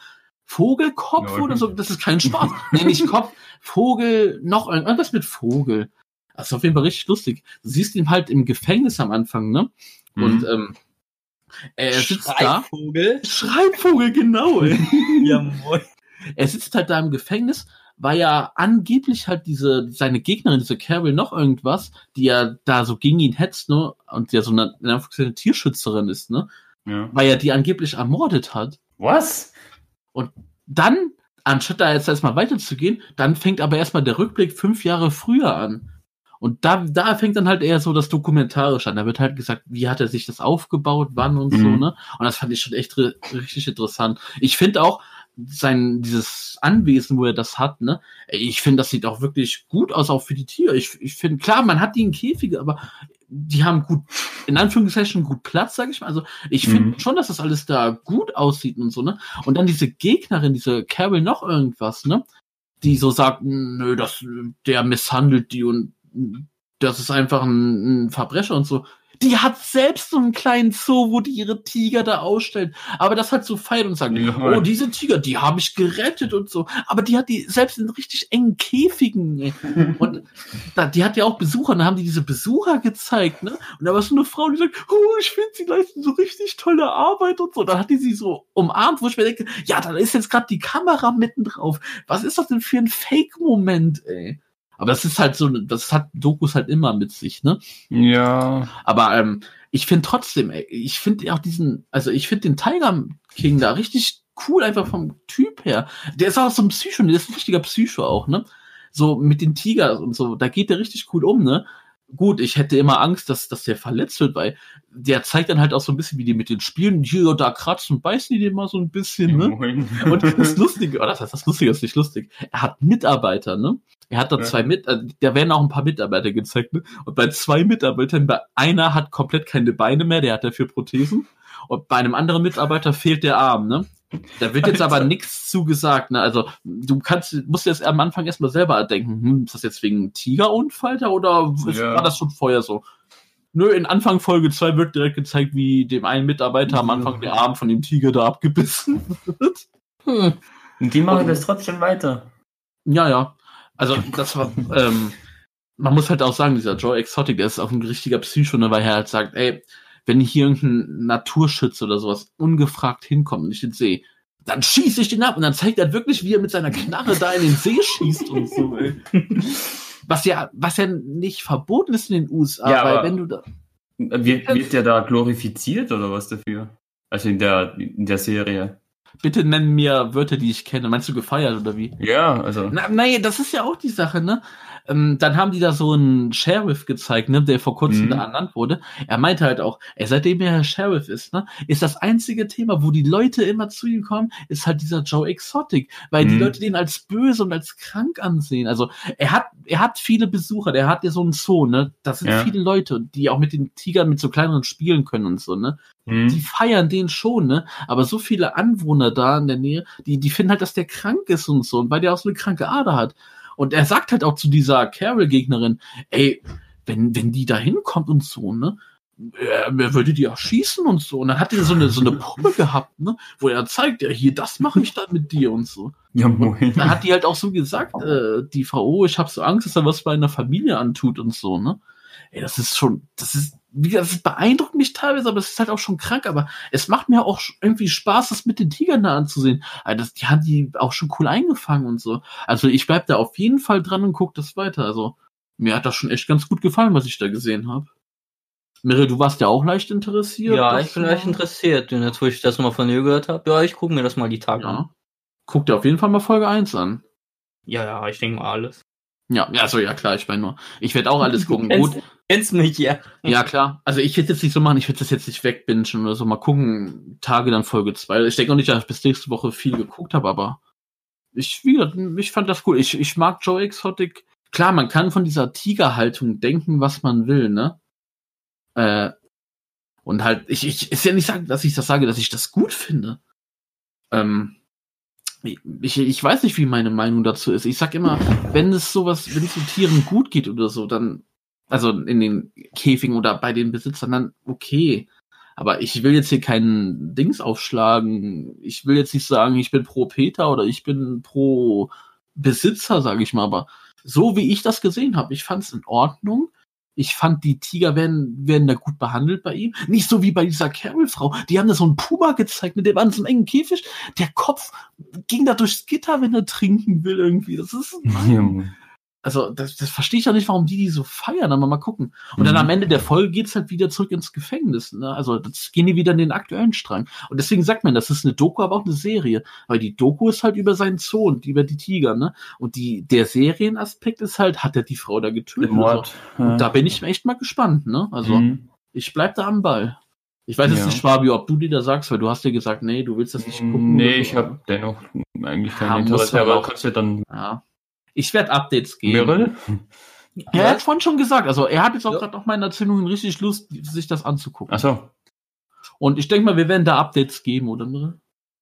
Vogelkopf Nein. oder so, das ist kein Spaß. <laughs> nee, nicht Kopf, Vogel, noch irgendwas mit Vogel. Das ist auf jeden Fall richtig lustig. Du siehst ihn halt im Gefängnis am Anfang, ne? Und Mhm. ähm, er sitzt da. Schreibvogel. Schreibvogel, genau. <laughs> Ja, moin. er sitzt halt da im Gefängnis, weil ja angeblich halt diese, seine Gegnerin, diese Carol noch irgendwas, die ja da so gegen ihn hetzt, ne, und die ja so eine, eine Tierschützerin ist, ne, ja. weil er die angeblich ermordet hat. Was? Dann, anstatt da jetzt erstmal weiterzugehen, dann fängt aber erstmal der Rückblick fünf Jahre früher an. Und da, da fängt dann halt eher so das Dokumentarisch an. Da wird halt gesagt, wie hat er sich das aufgebaut, wann und so, Mhm. ne? Und das fand ich schon echt ri- richtig interessant. Ich finde auch sein, dieses Anwesen, wo er das hat, ne? Ich finde, das sieht auch wirklich gut aus, auch für die Tiere. Ich, ich finde, klar, man hat die in Käfige, aber die haben gut, in Anführungszeichen, gut Platz, sag ich mal. Also, ich finde Mhm. schon, dass das alles da gut aussieht und so, ne? Und dann diese Gegnerin, diese Carol noch irgendwas, ne? Die so sagt, nö, das, der misshandelt die und das ist einfach ein, ein Verbrecher und so. Die hat selbst so einen kleinen Zoo, wo die ihre Tiger da ausstellt. Aber das halt so feiert und sagt, Ja. oh, diese Tiger, die habe ich gerettet und so. Aber die hat die selbst in richtig engen Käfigen. Ey. Und <laughs> da, die hat ja auch Besucher, da haben die diese Besucher gezeigt, ne? Und da war so eine Frau, die sagt, oh, ich finde, sie leisten so richtig tolle Arbeit und so. Dann hat die sie so umarmt, wo ich mir denke, ja, da ist jetzt gerade die Kamera mitten drauf. Was ist das denn für ein Fake-Moment, ey? Aber das ist halt so, das hat Dokus halt immer mit sich, ne? Ja. Aber ähm, ich finde trotzdem, ey, ich finde auch diesen, also ich finde den Tiger King da richtig cool, einfach vom Typ her. Der ist auch so ein Psycho, der ist ein richtiger Psycho auch, ne? So mit den Tigers und so, da geht der richtig cool um, ne? Gut, ich hätte immer Angst, dass, dass der verletzt wird, weil der zeigt dann halt auch so ein bisschen, wie die mit den Spielen hier und da kratzen und beißen die den mal so ein bisschen, ne? Moin. Und <laughs> das Lustige, oder das heißt, das Lustige ist nicht lustig. Er hat Mitarbeiter, ne? Er hat da Ja. zwei mit, äh, da werden auch ein paar Mitarbeiter gezeigt, ne? Und bei zwei Mitarbeitern, bei einer hat komplett keine Beine mehr, der hat dafür Prothesen. Und bei einem anderen Mitarbeiter fehlt der Arm, ne? Da wird jetzt aber nichts zugesagt, ne? Also, du kannst, musst jetzt am Anfang erstmal selber denken, hm, ist das jetzt wegen einem Tigerunfall da oder ist, Ja. war das schon vorher so? Nö, in Anfang Folge 2 wird direkt gezeigt, wie dem einen Mitarbeiter am Anfang der Arm von dem Tiger da abgebissen wird. Hm. Und die machen das trotzdem weiter. Ja, ja. Also das war, ähm, man muss halt auch sagen, dieser Joe Exotic, der ist auch ein richtiger Psycho, ne, weil er halt sagt, ey, wenn hier irgendein Naturschütze oder sowas ungefragt hinkommt und ich den sehe, dann schieße ich den ab und dann zeigt er wirklich, wie er mit seiner Knarre da in den See schießt und so, ey. <laughs> Was ja, was ja nicht verboten ist in den USA, Ja, weil wenn du da, Wird, wird der da glorifiziert oder was dafür? Also in der, in der Serie. bitte nenn mir Wörter, die ich kenne. Meinst du gefeiert oder wie? Ja, also. Na, nein, das ist ja auch die Sache, ne? Ähm, dann haben die da so einen Sheriff gezeigt, ne, der vor kurzem Mhm. da ernannt wurde. Er meinte halt auch, ey, seitdem er Sheriff ist, ne, ist das einzige Thema, wo die Leute immer zu ihm kommen, ist halt dieser Joe Exotic, weil die Mhm. Leute den als böse und als krank ansehen. Also er hat, er hat viele Besucher, der hat ja so einen Zoo, ne? Das sind Ja. viele Leute, die auch mit den Tigern mit so kleineren spielen können und so, ne? Die Hm. feiern den schon, ne? Aber so viele Anwohner da in der Nähe, die, die finden halt, dass der krank ist und so, und weil der auch so eine kranke Ader hat. Und er sagt halt auch zu dieser Carol-Gegnerin, ey, wenn, wenn die da hinkommt und so, ne? Er, er würde die erschießen und so. Und dann hat er so eine, so eine Puppe gehabt, ne? Wo er zeigt, ja, hier, das mache ich dann mit dir und so. Ja, moin. Da hat die halt auch so gesagt, äh, die Frau, oh, ich habe so Angst, dass er was bei einer Familie antut und so, ne? Ey, das ist schon, das ist, wie gesagt, das beeindruckt mich teilweise, aber es ist halt auch schon krank, aber es macht mir auch irgendwie Spaß, das mit den Tigern da anzusehen. Also das, die haben die auch schon cool eingefangen und so. Also ich bleib da auf jeden Fall dran und guck das weiter. Also mir hat das schon echt ganz gut gefallen, was ich da gesehen habe. Mirre, du warst ja auch leicht interessiert. Ja, ich bin echt interessiert. Und jetzt, wo ich das mal von dir gehört habe, ja, ich gucke mir das mal die Tage an. Ja. Guck dir auf jeden Fall mal Folge 1 an. Ja, ja, ich denke mal alles. Ja, ja, so, ja klar, ich meine nur. Ich werde auch alles gucken. <laughs> Gut, Kennst mich, ja. Ja, klar. Also ich würde jetzt nicht so machen, ich würde das jetzt nicht wegbingen oder so. Mal gucken, Tage dann Folge 2. Ich denke auch nicht, dass ich bis nächste Woche viel geguckt habe, aber ich, wie gesagt, ich fand das cool. Ich, ich mag Joe Exotic. Klar, man kann von dieser Tigerhaltung denken, was man will, ne? Äh, und halt, ich, ich, ist ja nicht sagen, dass ich das sage, dass ich das gut finde. Ähm, ich, ich weiß nicht, wie meine Meinung dazu ist. Ich sag immer, wenn es sowas, wenn es den Tieren gut geht oder so, dann, also in den Käfigen oder bei den Besitzern, dann okay. Aber ich will jetzt hier keinen Dings aufschlagen. Ich will jetzt nicht sagen, ich bin pro Peter oder ich bin pro Besitzer, sage ich mal. Aber so wie ich das gesehen habe, ich fand es in Ordnung. Ich fand, die Tiger werden, werden da gut behandelt bei ihm. Nicht so wie bei dieser Carol-Frau. Die haben da so einen Puma gezeigt, mit dem an so einem engen Käfig. Der Kopf ging da durchs Gitter, wenn er trinken will irgendwie. Das ist, <laughs> also das, das verstehe ich auch nicht, warum die die so feiern, aber mal gucken. Und dann Mhm. am Ende der Folge geht's halt wieder zurück ins Gefängnis. Ne? Also das gehen die wieder in den aktuellen Strang. Und deswegen sagt man, das ist eine Doku, aber auch eine Serie. Weil die Doku ist halt über seinen und über die Tiger, ne? Und die, der Serienaspekt ist halt, hat er die Frau da getötet? Mord. Also, und da bin ich echt mal gespannt, ne? Also Mhm. ich bleib da am Ball. Ich weiß jetzt Ja. nicht, Schwabi, ob du dir da sagst, weil du hast dir gesagt, nee, du willst das nicht gucken. Nee, ich habe dennoch eigentlich kein Ja, Interesse, aber kannst du dann Ja. Ich werde Updates geben. Mirrell? Er hat vorhin schon gesagt, also er hat jetzt auch Ja. gerade nach meinen Erzählungen richtig Lust, sich das anzugucken. Achso. Und ich denke mal, wir werden da Updates geben, oder? Mirre?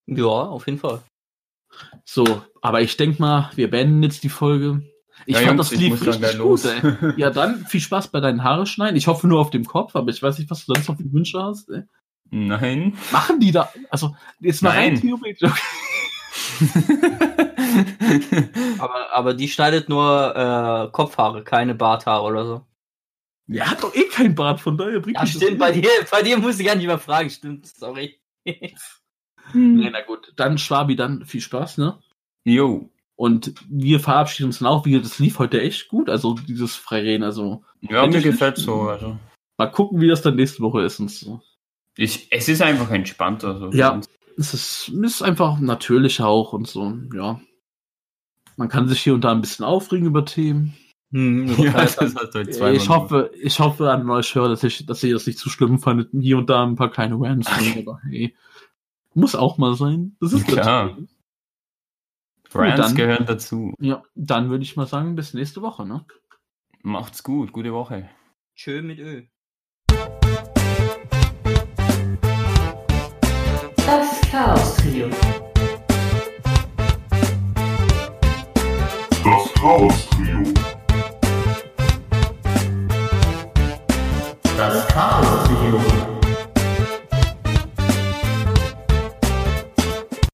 Ja, auf jeden Fall. So, aber ich denke mal, wir beenden jetzt die Folge. Ich Ja, fand, Jungs, das dann richtig gut, ey. Ja, dann viel Spaß bei deinen Haare schneiden. Ich hoffe nur auf dem Kopf, aber ich weiß nicht, was du sonst noch für Wünsche hast. Ey. Nein. Machen die da, also jetzt mal rein Nein. theoretisch. <laughs> <laughs> Aber, aber die schneidet nur äh, Kopfhaare, keine Barthaare oder so. Er hat doch eh kein Bart, von daher bringt Ja, stimmt, eh bei dir, <laughs> bei dir muss ich gar nicht mehr fragen, stimmt, sorry. Nee, na gut, dann Schwabi, dann viel Spaß, ne? Jo. Und wir verabschieden uns dann auch wieder. Das lief heute echt gut, also dieses Freireden. Also Ja, mir gefällt so. Also. mal gucken, wie das dann nächste Woche ist und so. Ich, es ist einfach entspannt. Also. Ja. Es ist, ist einfach natürlicher auch und so, ja. Man kann sich hier und da ein bisschen aufregen über Themen. Hm, <laughs> ja du heute zweimal ich hoffe, ich hoffe an euch Hörer, dass, ich, dass ihr das nicht zu schlimm fandet, hier und da ein paar kleine Rants. aber hey, muss auch mal sein. Das ist Klar. dann- gehören dazu. Ja, dann würde ich mal sagen, bis nächste Woche, ne? Macht's gut. Gute Woche. Schön mit Öl. Das Chaos Trio. Chaos Trio. Das Chaos.